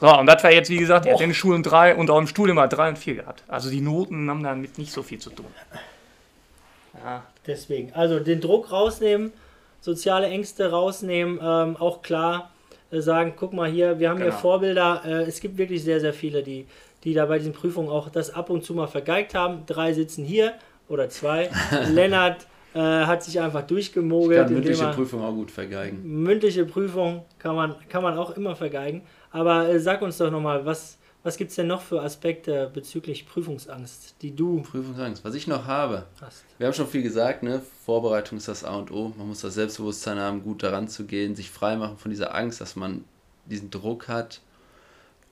D: So, und das war jetzt, wie gesagt, er hat in den Schulen drei und auch im Studium mal drei und vier gehabt. Also die Noten haben damit nicht so viel zu tun. Ja,
C: Deswegen, also den Druck rausnehmen, soziale Ängste rausnehmen, ähm, auch klar äh, sagen, guck mal hier, wir haben hier
D: Genau.
C: Vorbilder. Äh, es gibt wirklich sehr, sehr viele, die, die da bei diesen Prüfungen auch das ab und zu mal vergeigt haben. Drei sitzen hier oder zwei. (laughs) Lennart äh, hat sich einfach durchgemogelt.
B: Kann
C: indem
B: mündliche
C: er-
B: Prüfung auch gut vergeigen.
C: mündliche Prüfung kann man, kann man auch immer vergeigen. Aber äh, sag uns doch nochmal, was, was gibt es denn noch für Aspekte bezüglich Prüfungsangst, die du
B: Prüfungsangst. Was ich noch habe,
C: hast?
B: wir haben schon viel gesagt, ne? Vorbereitung ist das A und O. Man muss das Selbstbewusstsein haben, gut daran zu gehen, sich frei machen von dieser Angst, dass man diesen Druck hat.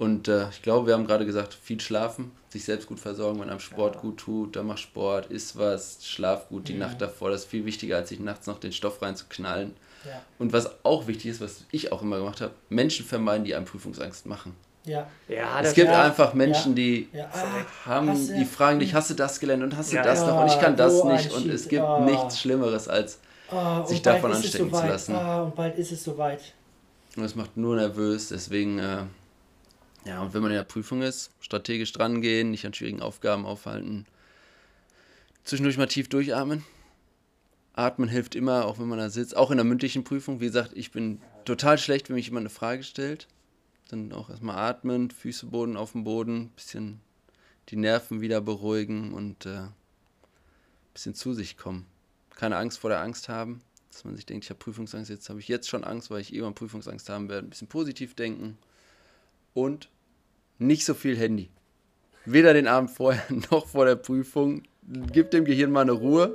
B: Und äh, ich glaube, wir haben gerade gesagt, viel schlafen, sich selbst gut versorgen, wenn einem Sport gut tut, dann mach Sport, isst was, schlaf gut die Nacht davor. Das ist viel wichtiger, als sich nachts noch den Stoff reinzuknallen.
C: Ja.
B: Und was auch wichtig ist, was ich auch immer gemacht habe, Menschen vermeiden, die einem Prüfungsangst machen.
C: Ja.
D: ja
B: Es
D: das
B: gibt
C: ja,
B: einfach Menschen,
C: ja,
B: die
C: ja. Ah,
B: haben,
C: hast du-
B: die fragen dich, hast du das gelernt und hast du
D: Ja,
B: das
C: ja.
B: noch und ich kann das
C: So ein
B: nicht und es gibt
C: Ah.
B: nichts Schlimmeres als
C: Ah,
B: sich davon anstecken zu
C: soweit.
B: lassen.
C: Ah, und bald ist es soweit.
B: und es macht nur nervös, deswegen äh, ja und wenn man in der Prüfung ist, strategisch dran gehen, nicht an schwierigen Aufgaben aufhalten, zwischendurch mal tief durchatmen. Atmen hilft immer, auch wenn man da sitzt, auch in der mündlichen Prüfung. Wie gesagt, ich bin total schlecht, wenn mich jemand eine Frage stellt. Dann auch erstmal atmen, Füße Boden auf dem Boden, bisschen die Nerven wieder beruhigen und äh, bisschen zu sich kommen. Keine Angst vor der Angst haben, dass man sich denkt, ich habe Prüfungsangst, jetzt habe ich jetzt schon Angst, weil ich irgendwann Prüfungsangst haben werde. Ein bisschen positiv denken und nicht so viel Handy. Weder den Abend vorher (laughs) noch vor der Prüfung. Gib dem Gehirn mal eine Ruhe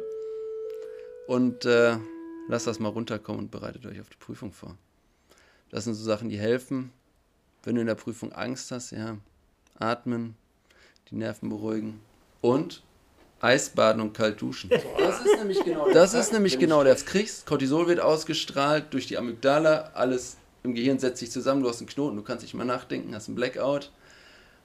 B: und äh, lasst das mal runterkommen und bereitet euch auf die Prüfung vor. Das sind so Sachen, die helfen. Wenn du in der Prüfung Angst hast, ja, atmen, die Nerven beruhigen und Eisbaden und kalt duschen. Das ist nämlich genau, das ist nämlich genau das. Kriegst, Cortisol wird ausgestrahlt durch die Amygdala, alles im Gehirn setzt sich zusammen, du hast einen Knoten, du kannst nicht mehr nachdenken, hast einen Blackout.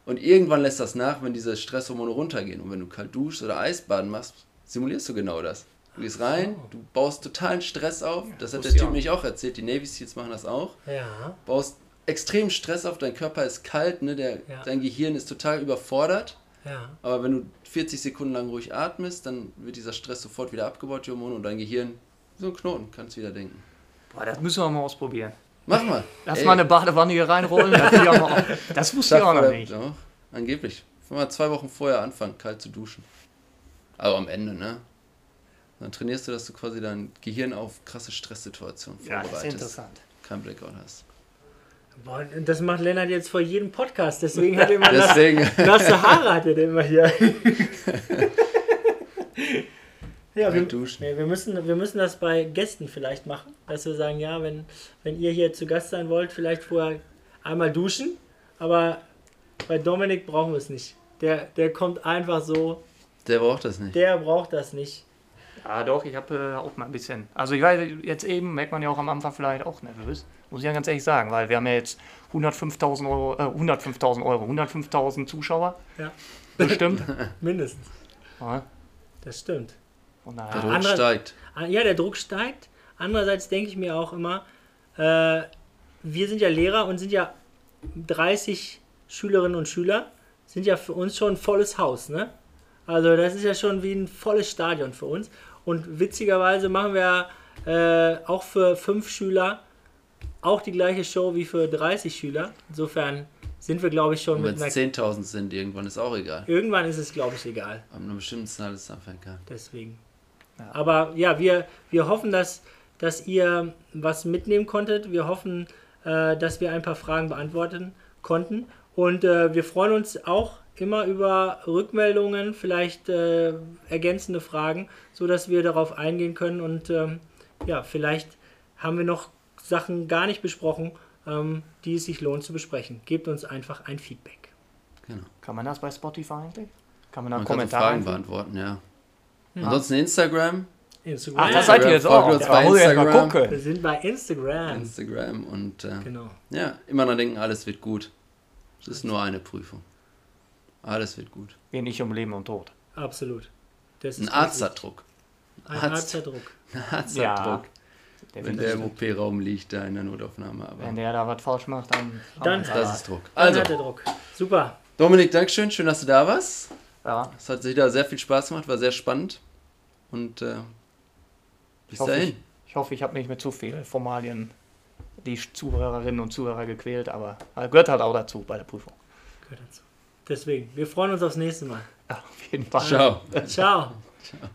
B: Und irgendwann lässt das nach, wenn diese Stresshormone runtergehen. Und wenn du kalt duschst oder Eisbaden machst, simulierst du genau das. Du gehst rein, du baust totalen Stress auf. Das hat der Typ
D: auch
B: mich auch erzählt. Die Navy Seals machen das auch.
C: Ja.
B: Baust extrem Stress auf, dein Körper ist kalt, ne? der,
C: Ja.
B: dein Gehirn ist total überfordert.
C: Ja.
B: Aber wenn du 40 Sekunden lang ruhig atmest, dann wird dieser Stress sofort wieder abgebaut, die Hormone, und dein Gehirn, so ein Knoten, kannst wieder denken.
D: Boah, das müssen wir mal ausprobieren.
B: Mach mal.
D: Lass
B: Ey,
D: mal eine Badewanne hier reinrollen. (laughs) Das, wusste ich auch noch nicht.
B: Doch, angeblich. Mal zwei Wochen vorher anfangen, kalt zu duschen. Aber am Ende, ne? Dann trainierst du, dass du quasi dein Gehirn auf krasse Stresssituationen
D: Ja, das ist
B: vorbereitest.
D: interessant.
B: Kein Blackout hast.
C: Boah, das macht Lennart jetzt vor jedem Podcast, deswegen hat er immer (laughs)
B: Deswegen.
C: nasse Haare hat er immer hier. (laughs) ja, wir, wir, müssen, wir müssen das bei Gästen vielleicht machen, dass wir sagen, ja, wenn, wenn ihr hier zu Gast sein wollt, vielleicht vorher einmal duschen, aber bei Dominik brauchen wir es nicht. Der, der kommt einfach so,
B: Der braucht das nicht.
C: der braucht das nicht.
D: Ja, doch, ich habe äh, auch mal ein bisschen. Also, ich weiß, jetzt eben merkt man ja auch am Anfang vielleicht auch nervös. Muss ich ja ganz ehrlich sagen, weil wir haben ja jetzt 105.000 Euro, äh, 105.000 Euro, 105.000 Zuschauer.
C: Ja.
D: Bestimmt. (laughs)
C: Mindestens.
D: ja,
C: Das stimmt.
D: Von
B: Der
D: daher.
B: Druck
C: andere-
B: steigt.
C: Ah, Ja, der Druck steigt. Andererseits denke ich mir auch immer, äh, wir sind ja Lehrer und sind ja 30 Schülerinnen und Schüler, sind ja für uns schon ein volles Haus, ne? Also das ist ja schon wie ein volles Stadion für uns. Und witzigerweise machen wir äh, auch für fünf Schüler auch die gleiche Show wie für 30 Schüler. Insofern sind wir, glaube ich, schon
B: Und wenn
C: mit
B: es
C: einer...
B: 10.000 sind, irgendwann ist auch egal.
C: Irgendwann ist es, glaube ich, egal.
B: Einer bestimmten Zahl ist es einfach egal.
C: Deswegen.
D: Ja.
C: Aber ja, wir, wir hoffen, dass, dass ihr was mitnehmen konntet. Wir hoffen, äh, dass wir ein paar Fragen beantworten konnten. Und äh, wir freuen uns auch immer über Rückmeldungen, vielleicht äh, ergänzende Fragen, sodass wir darauf eingehen können. Und ähm, ja, vielleicht haben wir noch Sachen gar nicht besprochen, ähm, die es sich lohnt zu besprechen. Gebt uns einfach ein Feedback.
B: Genau.
D: Kann man das bei Spotify eigentlich? Kann man da
B: Man
D: einen
B: kann so
D: Kommentar
B: Fragen
D: einfügen?
B: beantworten, ja. Ansonsten Instagram,
C: Instagram.
D: Ach, das seid ihr jetzt auch.
B: uns
D: Da
B: bei
D: erst mal
B: Instagram.
C: wir sind bei Instagram.
B: Instagram und äh,
C: Genau.
B: ja, immer dran denken, alles wird gut. Es ist nur eine Prüfung. Alles wird gut.
D: Geht nicht um Leben und Tod.
C: Absolut. Das
B: Ein
C: ist
B: Arzt
C: ganz
B: hat Druck.
C: wichtig. Ein
B: Arzt.
C: Arzt hat Druck.
B: Ein Arzt
D: Ja,
B: hat Druck. Wenn der im. OP-Raum liegt, da in der Notaufnahme. Aber
D: Wenn der da was falsch macht, dann.
C: Dann-
B: das ist Druck.
C: Dann
B: Also,
C: hat Druck. Super.
B: Dominik, Dankeschön. Schön, dass du da warst.
D: Ja,
B: Es hat wieder sehr viel Spaß gemacht, war sehr spannend. Und äh, bis
D: ich hoffe,
B: dahin.
D: ich, ich, hoffe, ich habe nicht mit zu viel Formalien die Zuhörerinnen und Zuhörer gequält, aber äh, gehört halt auch dazu bei der Prüfung.
C: Gehört dazu. Deswegen, wir freuen uns aufs nächste Mal.
D: Ja, auf jeden Fall.
B: Ciao.
C: Ciao.
B: Ciao.